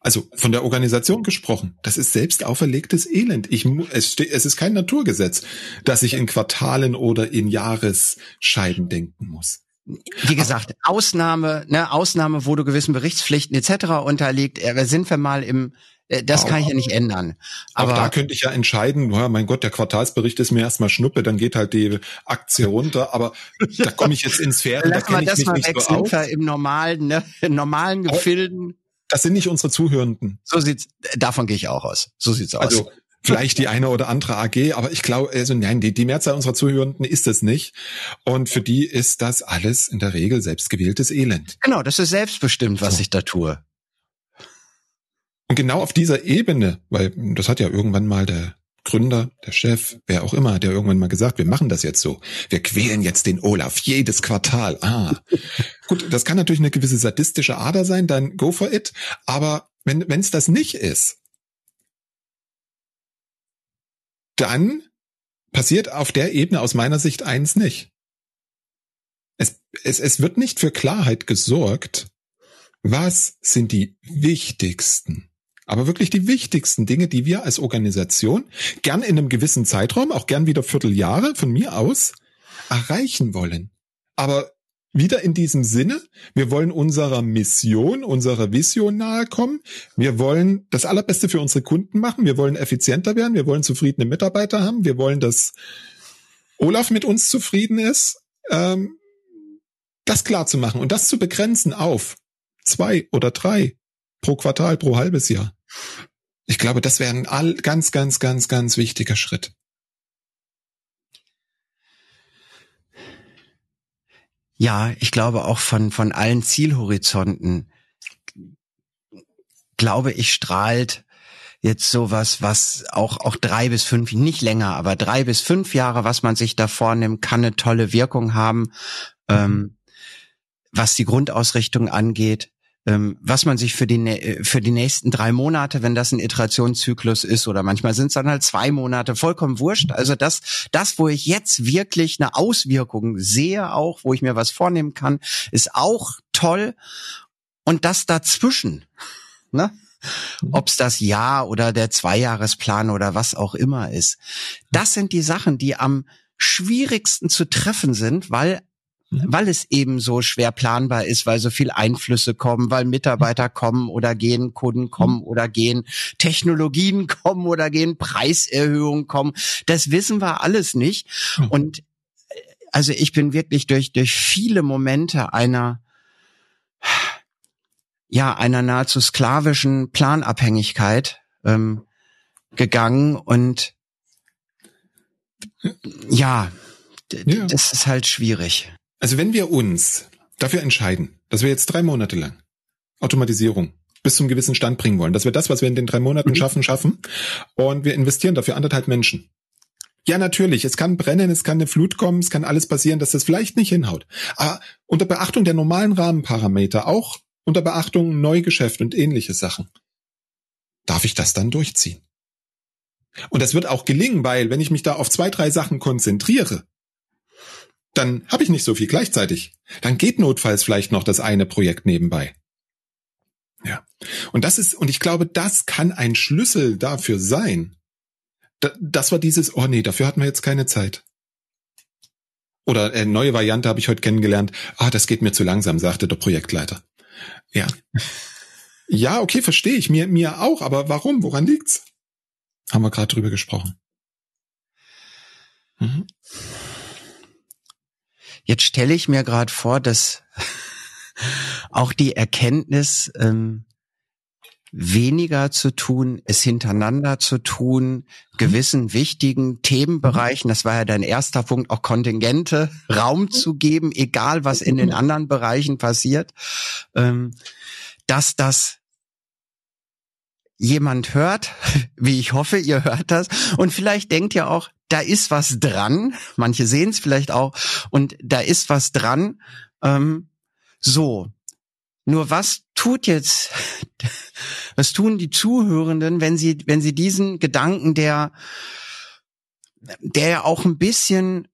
Also von der Organisation gesprochen, das ist selbst auferlegtes Elend. Ich, es, steht, es ist kein Naturgesetz, dass ich in Quartalen oder in Jahresscheiden denken muss. Wie gesagt, Ausnahme, ne, Ausnahme, wo du gewissen Berichtspflichten etc. unterliegt. Äh, sind wir mal im äh, das kann ich ja nicht ändern. Aber auch da könnte ich ja entscheiden, mein Gott, der Quartalsbericht ist mir erstmal Schnuppe, dann geht halt die Aktie runter. Aber da komme ich jetzt in Sphären, da kenne ich mich nicht weg, so aus. Im normalen, ne, in normalen Gefilden. Das sind nicht unsere Zuhörenden. So sieht's, davon gehe ich auch aus. So sieht's aus. Also vielleicht die eine oder andere AG, aber ich glaube, also nein, die, die Mehrzahl unserer Zuhörenden ist es nicht. Und für die ist das alles in der Regel selbstgewähltes Elend. Genau, das ist selbstbestimmt, was so. ich da tue. Und genau auf dieser Ebene, weil das hat ja irgendwann mal der Gründer, der Chef, wer auch immer, hat ja irgendwann mal gesagt, wir machen das jetzt so. Wir quälen jetzt den Olaf jedes Quartal. Ah. Gut, das kann natürlich eine gewisse sadistische Ader sein, dann go for it. Aber wenn es das nicht ist, dann passiert auf der Ebene aus meiner Sicht eins nicht. Es, es, es wird nicht für Klarheit gesorgt, was sind die wichtigsten aber wirklich die wichtigsten Dinge, die wir als Organisation gern in einem gewissen Zeitraum, auch gern wieder Vierteljahre von mir aus, erreichen wollen. Aber wieder in diesem Sinne, wir wollen unserer Mission, unserer Vision nahe kommen. Wir wollen das Allerbeste für unsere Kunden machen. Wir wollen effizienter werden. Wir wollen zufriedene Mitarbeiter haben. Wir wollen, dass Olaf mit uns zufrieden ist. Ähm, das klar zu machen und das zu begrenzen auf zwei oder drei pro Quartal, pro halbes Jahr. Ich glaube, das wäre ein all, ganz, ganz, ganz, ganz wichtiger Schritt. Ja, ich glaube auch von, von allen Zielhorizonten, glaube ich, strahlt jetzt sowas, was auch, auch drei bis fünf, nicht länger, aber drei bis fünf Jahre, was man sich da vornimmt, kann eine tolle Wirkung haben, ähm, was die Grundausrichtung angeht was man sich für die, für die nächsten drei Monate, wenn das ein Iterationszyklus ist, oder manchmal sind es dann halt zwei Monate, vollkommen wurscht. Also das, das, wo ich jetzt wirklich eine Auswirkung sehe, auch, wo ich mir was vornehmen kann, ist auch toll. Und das dazwischen, ne? Mhm. Ob es das Jahr oder der Zweijahresplan oder was auch immer ist. Das sind die Sachen, die am schwierigsten zu treffen sind, weil. Weil es eben so schwer planbar ist, weil so viel Einflüsse kommen, weil Mitarbeiter kommen oder gehen, Kunden mhm. kommen oder gehen, Technologien kommen oder gehen, Preiserhöhungen kommen. Das wissen wir alles nicht. Mhm. Und äh, also ich bin wirklich durch, durch viele Momente einer, ja, einer nahezu sklavischen Planabhängigkeit ähm, gegangen und ja, ja, das ist halt schwierig. Also wenn wir uns dafür entscheiden, dass wir jetzt drei Monate lang Automatisierung bis zum gewissen Stand bringen wollen, dass wir das, was wir in den drei Monaten mhm. schaffen, schaffen und wir investieren dafür anderthalb Menschen. Ja, natürlich, es kann brennen, es kann eine Flut kommen, es kann alles passieren, dass das vielleicht nicht hinhaut. Aber unter Beachtung der normalen Rahmenparameter, auch unter Beachtung Neugeschäft und ähnliche Sachen, darf ich das dann durchziehen. Und das wird auch gelingen, weil wenn ich mich da auf zwei, drei Sachen konzentriere, dann habe ich nicht so viel gleichzeitig. Dann geht notfalls vielleicht noch das eine Projekt nebenbei. Ja. Und das ist, und ich glaube, das kann ein Schlüssel dafür sein. Das war dieses, oh nee, dafür hatten wir jetzt keine Zeit. Oder äh, neue Variante habe ich heute kennengelernt. Ah, das geht mir zu langsam, sagte der Projektleiter. Ja. Ja, okay, verstehe ich. Mir, mir auch, aber warum? Woran liegt's? Haben wir gerade drüber gesprochen. Mhm. Jetzt stelle ich mir gerade vor, dass auch die Erkenntnis, ähm, weniger zu tun, es hintereinander zu tun, gewissen wichtigen Themenbereichen, das war ja dein erster Punkt, auch Kontingente Raum zu geben, egal was in den anderen Bereichen passiert, ähm, dass das jemand hört, wie ich hoffe, ihr hört das, und vielleicht denkt ihr auch, da ist was dran, manche sehen es vielleicht auch, und da ist was dran, ähm, so. Nur was tut jetzt, was tun die Zuhörenden, wenn sie, wenn sie diesen Gedanken, der, der ja auch ein bisschen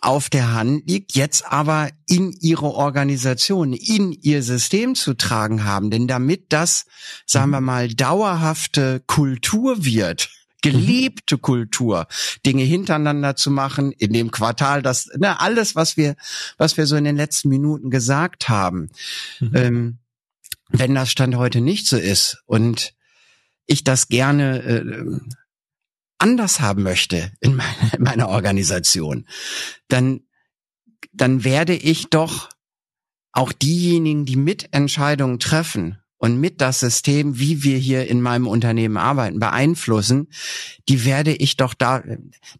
auf der Hand liegt, jetzt aber in ihre Organisation, in ihr System zu tragen haben. Denn damit das, sagen wir mhm. mal, dauerhafte Kultur wird, gelebte Kultur, Dinge hintereinander zu machen, in dem Quartal, das, ne, alles, was wir, was wir so in den letzten Minuten gesagt haben. Mhm. Ähm, wenn das Stand heute nicht so ist und ich das gerne äh, anders haben möchte in, meine, in meiner Organisation, dann, dann werde ich doch auch diejenigen, die Mitentscheidungen treffen und mit das System, wie wir hier in meinem Unternehmen arbeiten, beeinflussen, die werde ich doch da,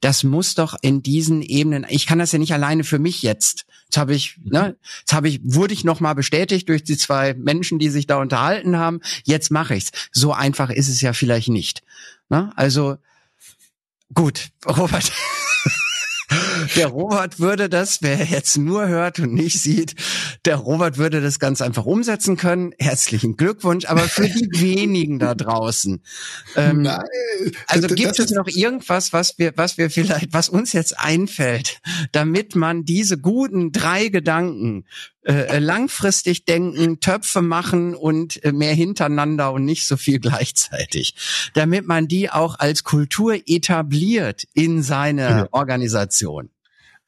das muss doch in diesen Ebenen, ich kann das ja nicht alleine für mich jetzt. Jetzt habe ich, ne, jetzt habe ich, wurde ich nochmal bestätigt durch die zwei Menschen, die sich da unterhalten haben. Jetzt mache ich's. So einfach ist es ja vielleicht nicht. Ne? Also Gut, Robert. Der Robert würde das, wer jetzt nur hört und nicht sieht, der Robert würde das ganz einfach umsetzen können. Herzlichen Glückwunsch. Aber für die wenigen da draußen, ähm, Nein, also gibt es noch irgendwas, was wir, was wir vielleicht, was uns jetzt einfällt, damit man diese guten drei Gedanken äh, langfristig denken, Töpfe machen und äh, mehr hintereinander und nicht so viel gleichzeitig, damit man die auch als Kultur etabliert in seine ja. Organisation.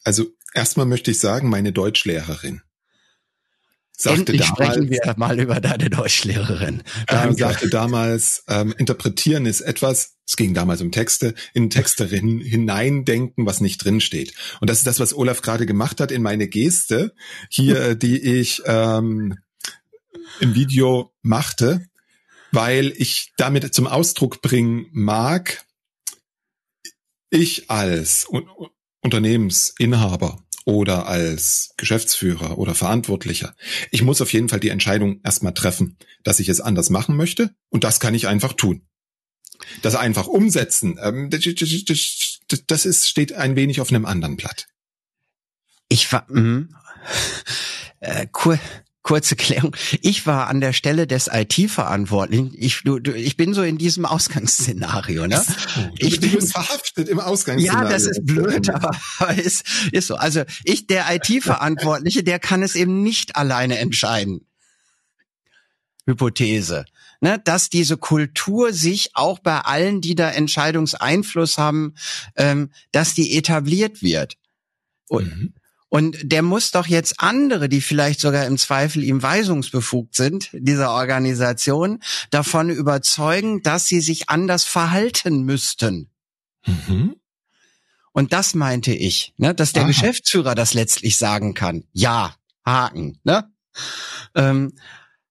Also erstmal möchte ich sagen, meine Deutschlehrerin sagte Endlich damals, sprechen wir mal über deine Deutschlehrerin. Ähm, sagte damals, ähm, interpretieren ist etwas, es ging damals um Texte, in Texte hin, hineindenken, was nicht drin steht. Und das ist das, was Olaf gerade gemacht hat in meine Geste hier, die ich ähm, im Video machte, weil ich damit zum Ausdruck bringen mag, ich als Unternehmensinhaber oder als Geschäftsführer oder Verantwortlicher. Ich muss auf jeden Fall die Entscheidung erstmal treffen, dass ich es anders machen möchte und das kann ich einfach tun. Das einfach umsetzen, ähm, das ist, steht ein wenig auf einem anderen Blatt. Ich war, mh, äh, cool kurze Klärung. Ich war an der Stelle des IT-Verantwortlichen. Ich, du, du, ich bin so in diesem Ausgangsszenario. Ne? Du, ich, du bist verhaftet im Ausgangsszenario. Ja, das ist blöd, aber, aber ist, ist so. Also ich, der IT-Verantwortliche, der kann es eben nicht alleine entscheiden. Hypothese. Ne, dass diese Kultur sich auch bei allen, die da Entscheidungseinfluss haben, ähm, dass die etabliert wird. Und, mhm. Und der muss doch jetzt andere, die vielleicht sogar im Zweifel ihm weisungsbefugt sind, dieser Organisation, davon überzeugen, dass sie sich anders verhalten müssten. Mhm. Und das meinte ich, ne, dass der Aha. Geschäftsführer das letztlich sagen kann. Ja, Haken. Ne? Ähm,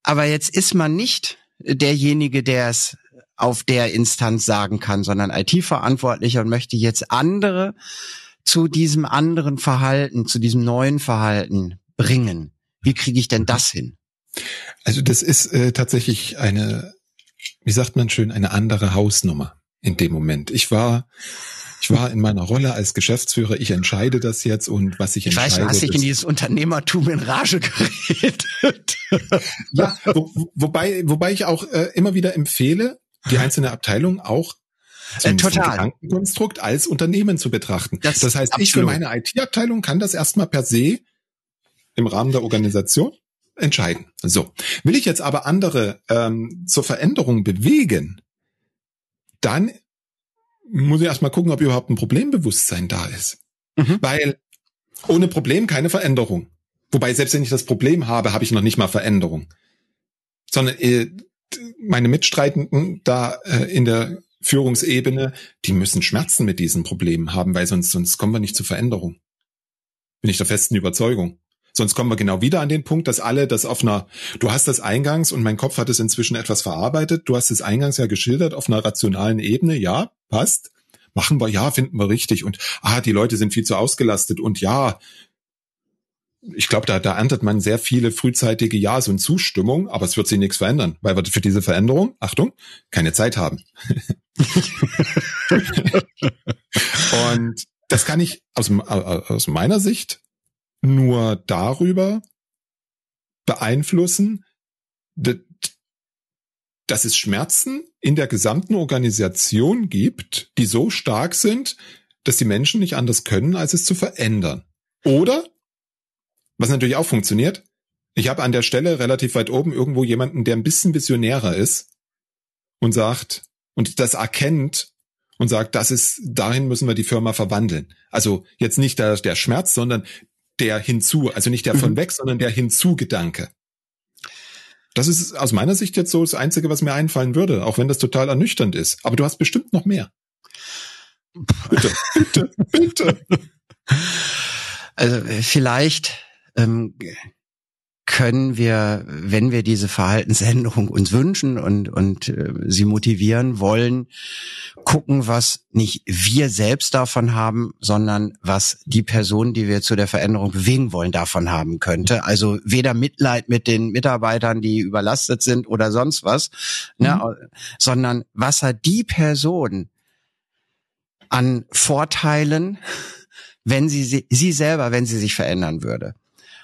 aber jetzt ist man nicht derjenige, der es auf der Instanz sagen kann, sondern IT-Verantwortlicher und möchte jetzt andere zu diesem anderen Verhalten, zu diesem neuen Verhalten bringen? Wie kriege ich denn das hin? Also das ist äh, tatsächlich eine, wie sagt man schön, eine andere Hausnummer in dem Moment. Ich war ich war in meiner Rolle als Geschäftsführer, ich entscheide das jetzt und was ich, ich entscheide. Ich weiß, du hast dich in dieses Unternehmertum in Rage geredet. ja, wo, wobei, wobei ich auch äh, immer wieder empfehle, die einzelne Abteilung auch äh, total. Gedankenkonstrukt als Unternehmen zu betrachten. Das, das heißt, absolut. ich für meine IT-Abteilung kann das erstmal per se im Rahmen der Organisation entscheiden. So, will ich jetzt aber andere ähm, zur Veränderung bewegen, dann muss ich erstmal gucken, ob überhaupt ein Problembewusstsein da ist. Mhm. Weil ohne Problem keine Veränderung. Wobei selbst wenn ich das Problem habe, habe ich noch nicht mal Veränderung. Sondern äh, meine Mitstreitenden da äh, in der Führungsebene, die müssen Schmerzen mit diesen Problemen haben, weil sonst, sonst kommen wir nicht zur Veränderung. Bin ich der festen Überzeugung. Sonst kommen wir genau wieder an den Punkt, dass alle das auf einer, du hast das eingangs und mein Kopf hat es inzwischen etwas verarbeitet, du hast es eingangs ja geschildert auf einer rationalen Ebene, ja, passt. Machen wir, ja, finden wir richtig und ah, die Leute sind viel zu ausgelastet und ja, ich glaube, da, da erntet man sehr viele frühzeitige Ja's und Zustimmung, aber es wird sich nichts verändern, weil wir für diese Veränderung, Achtung, keine Zeit haben. und das kann ich aus, aus meiner Sicht nur darüber beeinflussen, dass es Schmerzen in der gesamten Organisation gibt, die so stark sind, dass die Menschen nicht anders können, als es zu verändern. Oder was natürlich auch funktioniert. Ich habe an der Stelle relativ weit oben irgendwo jemanden, der ein bisschen visionärer ist und sagt und das erkennt und sagt, das ist, dahin müssen wir die Firma verwandeln. Also jetzt nicht der, der Schmerz, sondern der hinzu, also nicht der von mhm. weg, sondern der hinzu-Gedanke. Das ist aus meiner Sicht jetzt so das Einzige, was mir einfallen würde, auch wenn das total ernüchternd ist. Aber du hast bestimmt noch mehr. Bitte, bitte, bitte. Also vielleicht ähm, können wir, wenn wir diese Verhaltensänderung uns wünschen und, und äh, sie motivieren wollen, gucken, was nicht wir selbst davon haben, sondern was die Person, die wir zu der Veränderung bewegen wollen, davon haben könnte. Also weder Mitleid mit den Mitarbeitern, die überlastet sind oder sonst was, ne, mhm. ne, sondern was hat die Person an Vorteilen, wenn sie, sie selber, wenn sie sich verändern würde.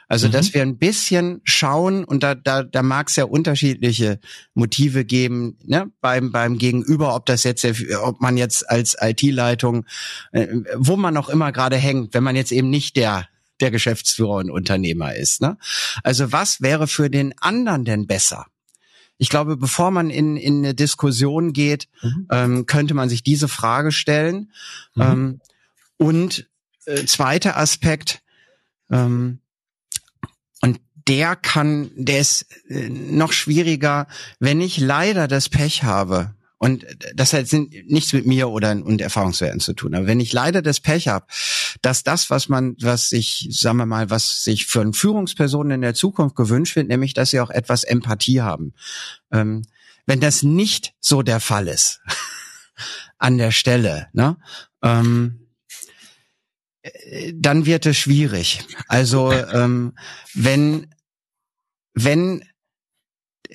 Also, mhm. dass wir ein bisschen schauen und da, da, da mag es ja unterschiedliche Motive geben, ne, beim, beim Gegenüber, ob das jetzt, ob man jetzt als IT-Leitung, äh, wo man auch immer gerade hängt, wenn man jetzt eben nicht der der Geschäftsführer und Unternehmer ist. Ne? Also was wäre für den anderen denn besser? Ich glaube, bevor man in, in eine Diskussion geht, mhm. ähm, könnte man sich diese Frage stellen. Mhm. Ähm, und äh, zweiter Aspekt, ähm, der kann, der ist äh, noch schwieriger, wenn ich leider das Pech habe. Und das hat nichts mit mir oder und Erfahrungswerten zu tun. Aber wenn ich leider das Pech habe, dass das, was man, was sich, sagen wir mal, was sich für eine Führungsperson in der Zukunft gewünscht wird, nämlich, dass sie auch etwas Empathie haben. Ähm, wenn das nicht so der Fall ist an der Stelle, ne, ähm, dann wird es schwierig. Also ähm, wenn wenn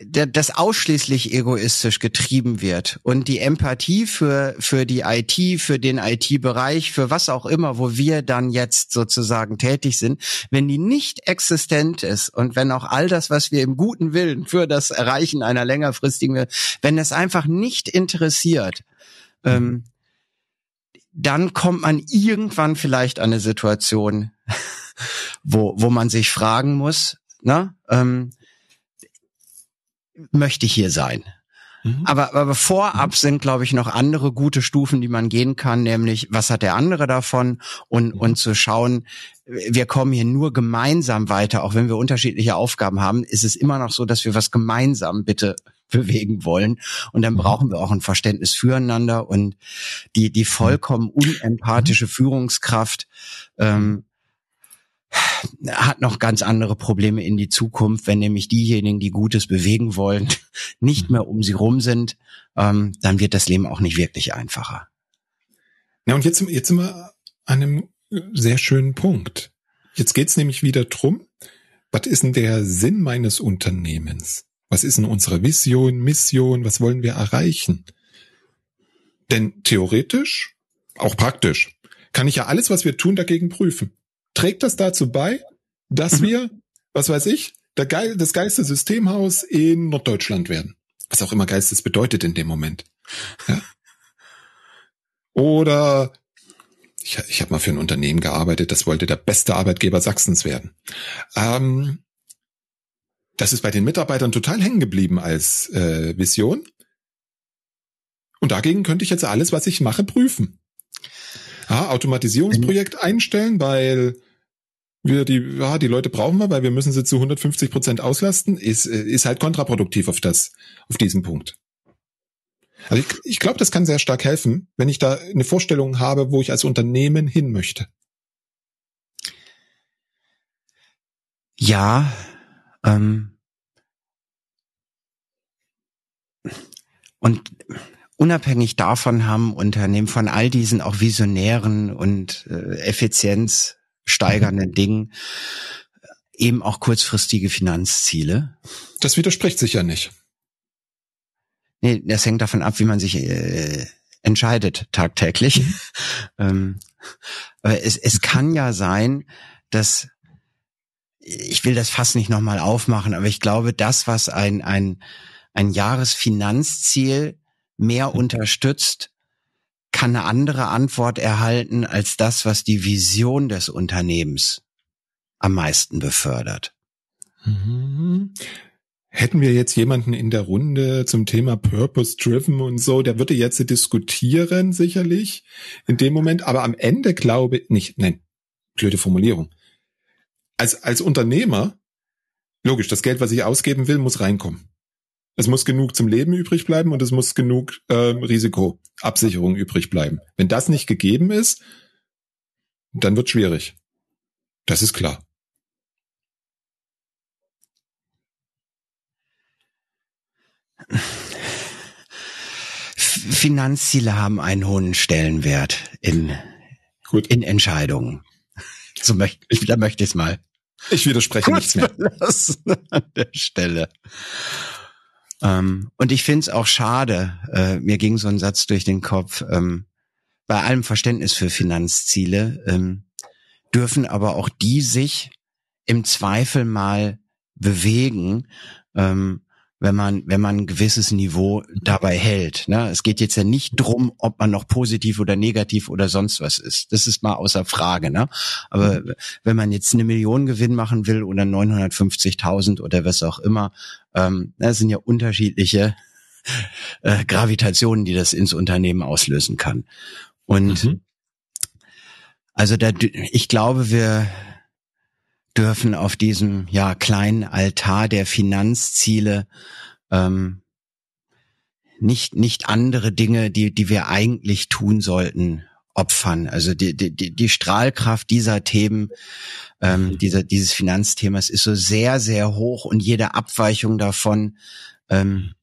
das ausschließlich egoistisch getrieben wird und die Empathie für, für die IT, für den IT-Bereich, für was auch immer, wo wir dann jetzt sozusagen tätig sind, wenn die nicht existent ist und wenn auch all das, was wir im guten Willen für das Erreichen einer längerfristigen, wenn es einfach nicht interessiert, ähm, dann kommt man irgendwann vielleicht an eine Situation, wo, wo man sich fragen muss, na, ähm, möchte ich hier sein? Mhm. Aber, aber vorab mhm. sind, glaube ich, noch andere gute Stufen, die man gehen kann, nämlich was hat der andere davon und, mhm. und zu schauen, wir kommen hier nur gemeinsam weiter, auch wenn wir unterschiedliche Aufgaben haben, ist es immer noch so, dass wir was gemeinsam bitte bewegen wollen. Und dann mhm. brauchen wir auch ein Verständnis füreinander und die, die vollkommen unempathische Führungskraft, ähm, hat noch ganz andere Probleme in die Zukunft, wenn nämlich diejenigen, die Gutes bewegen wollen, nicht mehr um sie rum sind, ähm, dann wird das Leben auch nicht wirklich einfacher. Ja, und jetzt, jetzt sind wir an einem sehr schönen Punkt. Jetzt geht's nämlich wieder drum, was ist denn der Sinn meines Unternehmens? Was ist denn unsere Vision, Mission? Was wollen wir erreichen? Denn theoretisch, auch praktisch, kann ich ja alles, was wir tun, dagegen prüfen trägt das dazu bei, dass mhm. wir, was weiß ich, der Geil, das geilste Systemhaus in Norddeutschland werden. Was auch immer Geistes bedeutet in dem Moment. Ja? Oder ich, ich habe mal für ein Unternehmen gearbeitet, das wollte der beste Arbeitgeber Sachsens werden. Ähm, das ist bei den Mitarbeitern total hängen geblieben als äh, Vision. Und dagegen könnte ich jetzt alles, was ich mache, prüfen. Ja, Automatisierungsprojekt einstellen, weil wir die, ja, die Leute brauchen wir, weil wir müssen sie zu 150 Prozent auslasten, ist, ist halt kontraproduktiv auf das, auf diesen Punkt. Also ich, ich glaube, das kann sehr stark helfen, wenn ich da eine Vorstellung habe, wo ich als Unternehmen hin möchte. Ja, ähm, und unabhängig davon haben Unternehmen von all diesen auch visionären und äh, effizienzsteigernden mhm. Dingen eben auch kurzfristige Finanzziele. Das widerspricht sich ja nicht. Nee, das hängt davon ab, wie man sich äh, entscheidet tagtäglich. Mhm. ähm, aber es, es kann ja sein, dass ich will das fast nicht nochmal aufmachen, aber ich glaube, das, was ein, ein, ein Jahresfinanzziel mehr mhm. unterstützt, kann eine andere Antwort erhalten als das, was die Vision des Unternehmens am meisten befördert. Mhm. Hätten wir jetzt jemanden in der Runde zum Thema Purpose Driven und so, der würde jetzt diskutieren, sicherlich, in dem Moment, aber am Ende glaube ich nicht, nein, blöde Formulierung. Als, als Unternehmer, logisch, das Geld, was ich ausgeben will, muss reinkommen. Es muss genug zum Leben übrig bleiben und es muss genug ähm, Risikoabsicherung übrig bleiben. Wenn das nicht gegeben ist, dann wird schwierig. Das ist klar. Finanzziele haben einen hohen Stellenwert in, Gut. in Entscheidungen. So möchte ich, da möchte ich es mal. Ich widerspreche nicht mehr. an der Stelle. Ähm, und ich finde es auch schade, äh, mir ging so ein Satz durch den Kopf, ähm, bei allem Verständnis für Finanzziele ähm, dürfen aber auch die sich im Zweifel mal bewegen, ähm, wenn man, wenn man ein gewisses Niveau dabei hält. Ne? Es geht jetzt ja nicht drum, ob man noch positiv oder negativ oder sonst was ist. Das ist mal außer Frage. Ne? Aber mhm. wenn man jetzt eine Million Gewinn machen will oder 950.000 oder was auch immer, ähm, das sind ja unterschiedliche äh, Gravitationen, die das ins Unternehmen auslösen kann. Und mhm. also da, ich glaube, wir dürfen auf diesem ja kleinen Altar der Finanzziele ähm, nicht nicht andere Dinge, die die wir eigentlich tun sollten, opfern. Also die die die Strahlkraft dieser Themen, ähm, mhm. dieser dieses Finanzthemas ist so sehr sehr hoch und jede Abweichung davon ähm,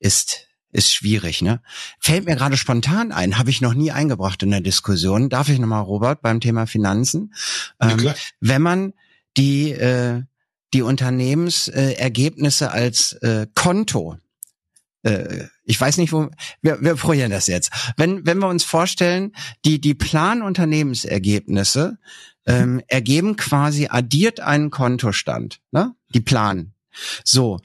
ist ist schwierig, ne? Fällt mir gerade spontan ein, habe ich noch nie eingebracht in der Diskussion. Darf ich nochmal, Robert, beim Thema Finanzen? Ähm, ja, wenn man die äh, die Unternehmensergebnisse äh, als äh, Konto äh, ich weiß nicht, wo wir, wir probieren das jetzt. Wenn wenn wir uns vorstellen, die die Planunternehmensergebnisse ähm, ergeben quasi addiert einen Kontostand, ne? Die Plan. So,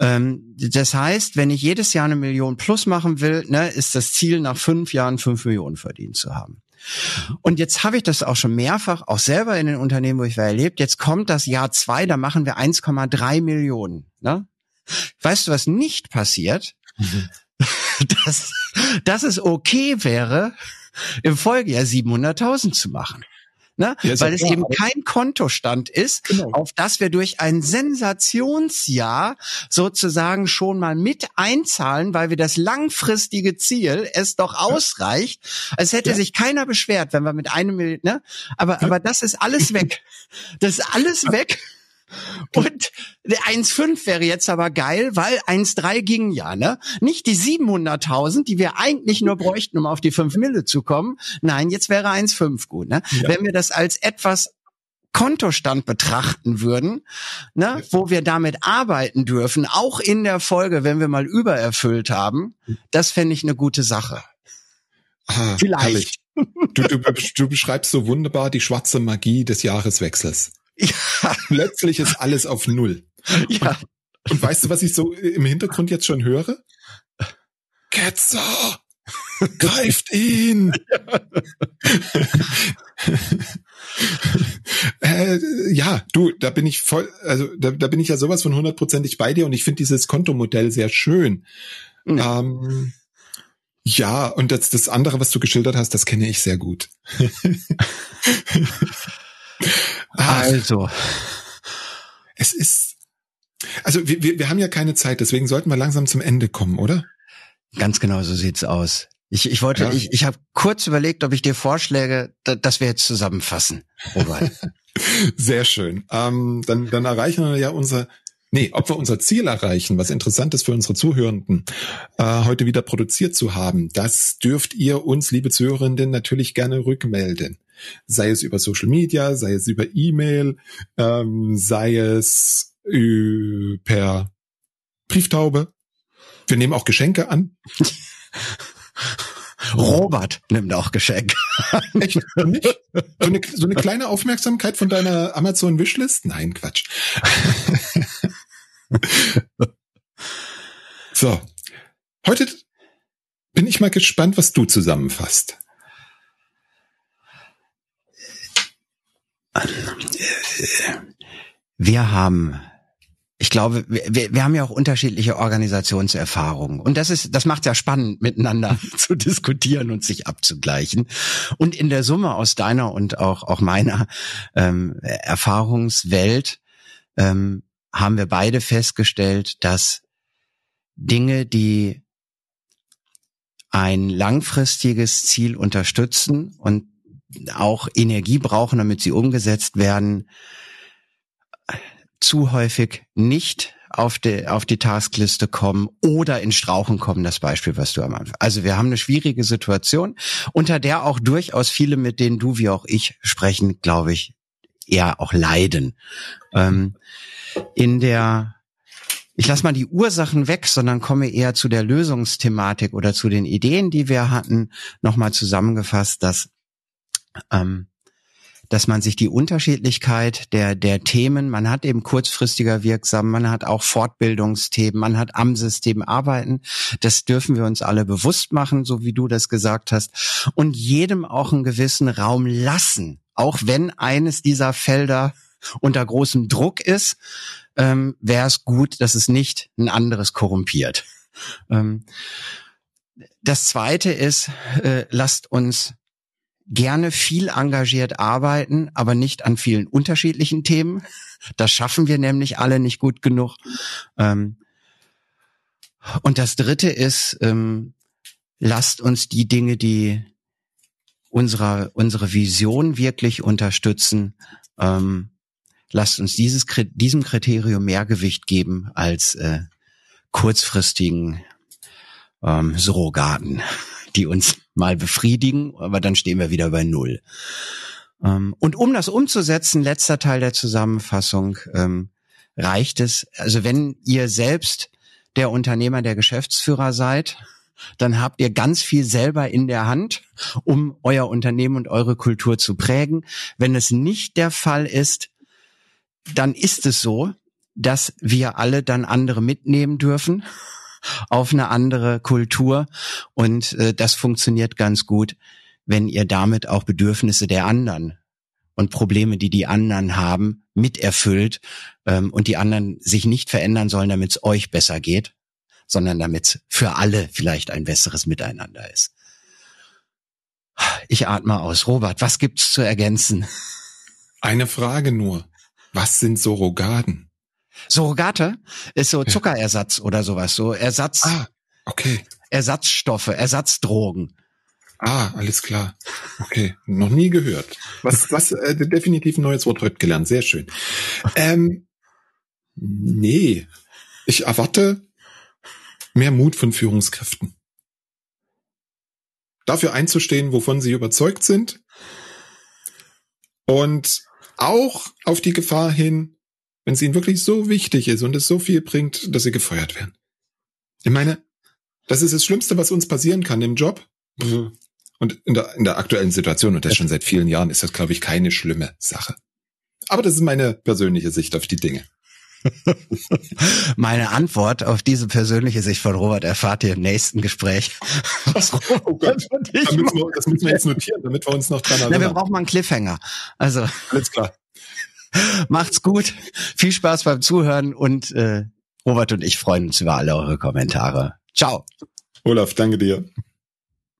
ähm, das heißt, wenn ich jedes Jahr eine Million plus machen will, ne, ist das Ziel nach fünf Jahren fünf Millionen verdient zu haben. Und jetzt habe ich das auch schon mehrfach, auch selber in den Unternehmen, wo ich war, erlebt. Jetzt kommt das Jahr zwei, da machen wir 1,3 Millionen. Ne? Weißt du, was nicht passiert? Mhm. dass, dass es okay wäre, im Folgejahr 700.000 zu machen ne? Ja, weil es klar, eben kein Kontostand ist, genau. auf das wir durch ein Sensationsjahr sozusagen schon mal mit einzahlen, weil wir das langfristige Ziel es doch ausreicht. Es hätte ja. sich keiner beschwert, wenn wir mit einem, ne? Aber, aber das ist alles weg. Das ist alles weg. Und 1,5 wäre jetzt aber geil, weil 1,3 ging ja, ne? Nicht die 700.000, die wir eigentlich nur bräuchten, um auf die 5 Mille zu kommen. Nein, jetzt wäre 1,5 gut, ne? Ja. Wenn wir das als etwas Kontostand betrachten würden, ne, wo wir damit arbeiten dürfen, auch in der Folge, wenn wir mal übererfüllt haben, das fände ich eine gute Sache. Ah, Vielleicht. Du, du, du beschreibst so wunderbar die schwarze Magie des Jahreswechsels. Ja. Plötzlich ist alles auf Null. Ja. Und, und weißt du, was ich so im Hintergrund jetzt schon höre? Ketzer! Greift ihn! äh, ja, du, da bin ich voll, also da, da bin ich ja sowas von hundertprozentig bei dir und ich finde dieses Kontomodell sehr schön. Mhm. Ähm, ja, und das, das andere, was du geschildert hast, das kenne ich sehr gut. Also. Es ist, also wir, wir, wir haben ja keine Zeit, deswegen sollten wir langsam zum Ende kommen, oder? Ganz genau so sieht's aus. Ich, ich wollte, ja. ich, ich habe kurz überlegt, ob ich dir vorschläge, dass wir jetzt zusammenfassen, Robert. Sehr schön. Ähm, dann, dann erreichen wir ja unser, nee, ob wir unser Ziel erreichen, was interessant ist für unsere Zuhörenden, äh, heute wieder produziert zu haben. Das dürft ihr uns, liebe Zuhörenden, natürlich gerne rückmelden. Sei es über Social Media, sei es über E-Mail, ähm, sei es äh, per Brieftaube. Wir nehmen auch Geschenke an. Robert nimmt auch Geschenk. Echt? Nicht? So eine, so eine kleine Aufmerksamkeit von deiner Amazon-Wishlist? Nein, Quatsch. so. Heute bin ich mal gespannt, was du zusammenfasst. Wir haben ich glaube, wir, wir haben ja auch unterschiedliche Organisationserfahrungen. Und das ist, das macht ja spannend, miteinander zu diskutieren und sich abzugleichen. Und in der Summe aus deiner und auch, auch meiner ähm, Erfahrungswelt ähm, haben wir beide festgestellt, dass Dinge, die ein langfristiges Ziel unterstützen und auch Energie brauchen, damit sie umgesetzt werden, zu häufig nicht auf die, auf die Taskliste kommen oder in Strauchen kommen, das Beispiel, was du am Anfang. Also wir haben eine schwierige Situation, unter der auch durchaus viele, mit denen du wie auch ich sprechen, glaube ich, eher auch leiden. Ähm, in der, ich lasse mal die Ursachen weg, sondern komme eher zu der Lösungsthematik oder zu den Ideen, die wir hatten, nochmal zusammengefasst, dass ähm, dass man sich die Unterschiedlichkeit der, der Themen, man hat eben kurzfristiger wirksam, man hat auch Fortbildungsthemen, man hat am System arbeiten. Das dürfen wir uns alle bewusst machen, so wie du das gesagt hast. Und jedem auch einen gewissen Raum lassen, auch wenn eines dieser Felder unter großem Druck ist, ähm, wäre es gut, dass es nicht ein anderes korrumpiert. Ähm, das zweite ist, äh, lasst uns gerne viel engagiert arbeiten, aber nicht an vielen unterschiedlichen Themen. Das schaffen wir nämlich alle nicht gut genug. Ähm, und das Dritte ist, ähm, lasst uns die Dinge, die unserer, unsere Vision wirklich unterstützen, ähm, lasst uns dieses, diesem Kriterium mehr Gewicht geben als äh, kurzfristigen ähm, Surrogaten die uns mal befriedigen, aber dann stehen wir wieder bei Null. Ähm, und um das umzusetzen, letzter Teil der Zusammenfassung, ähm, reicht es, also wenn ihr selbst der Unternehmer, der Geschäftsführer seid, dann habt ihr ganz viel selber in der Hand, um euer Unternehmen und eure Kultur zu prägen. Wenn es nicht der Fall ist, dann ist es so, dass wir alle dann andere mitnehmen dürfen auf eine andere Kultur und äh, das funktioniert ganz gut, wenn ihr damit auch Bedürfnisse der anderen und Probleme, die die anderen haben, miterfüllt ähm, und die anderen sich nicht verändern sollen, damit es euch besser geht, sondern damit es für alle vielleicht ein besseres Miteinander ist. Ich atme aus. Robert, was gibt's zu ergänzen? Eine Frage nur. Was sind Surrogaten? Surrogate ist so Zuckerersatz oder sowas, so Ersatz. Ah, okay. Ersatzstoffe, Ersatzdrogen. Ah, alles klar. Okay, noch nie gehört. Was, was äh, definitiv ein neues Wort heute gelernt. Sehr schön. Ähm, nee, ich erwarte mehr Mut von Führungskräften. Dafür einzustehen, wovon sie überzeugt sind. Und auch auf die Gefahr hin, wenn es ihnen wirklich so wichtig ist und es so viel bringt, dass sie gefeuert werden. Ich meine, das ist das Schlimmste, was uns passieren kann im Job. Und in der, in der aktuellen Situation, und das schon seit vielen Jahren, ist das, glaube ich, keine schlimme Sache. Aber das ist meine persönliche Sicht auf die Dinge. Meine Antwort auf diese persönliche Sicht von Robert erfahrt ihr im nächsten Gespräch. oh Gott, das müssen, wir, das müssen wir jetzt notieren, damit wir uns noch dran erinnern. Na, wir brauchen mal einen Cliffhanger. Also. Alles klar. Macht's gut. Viel Spaß beim Zuhören und äh, Robert und ich freuen uns über alle eure Kommentare. Ciao. Olaf, danke dir.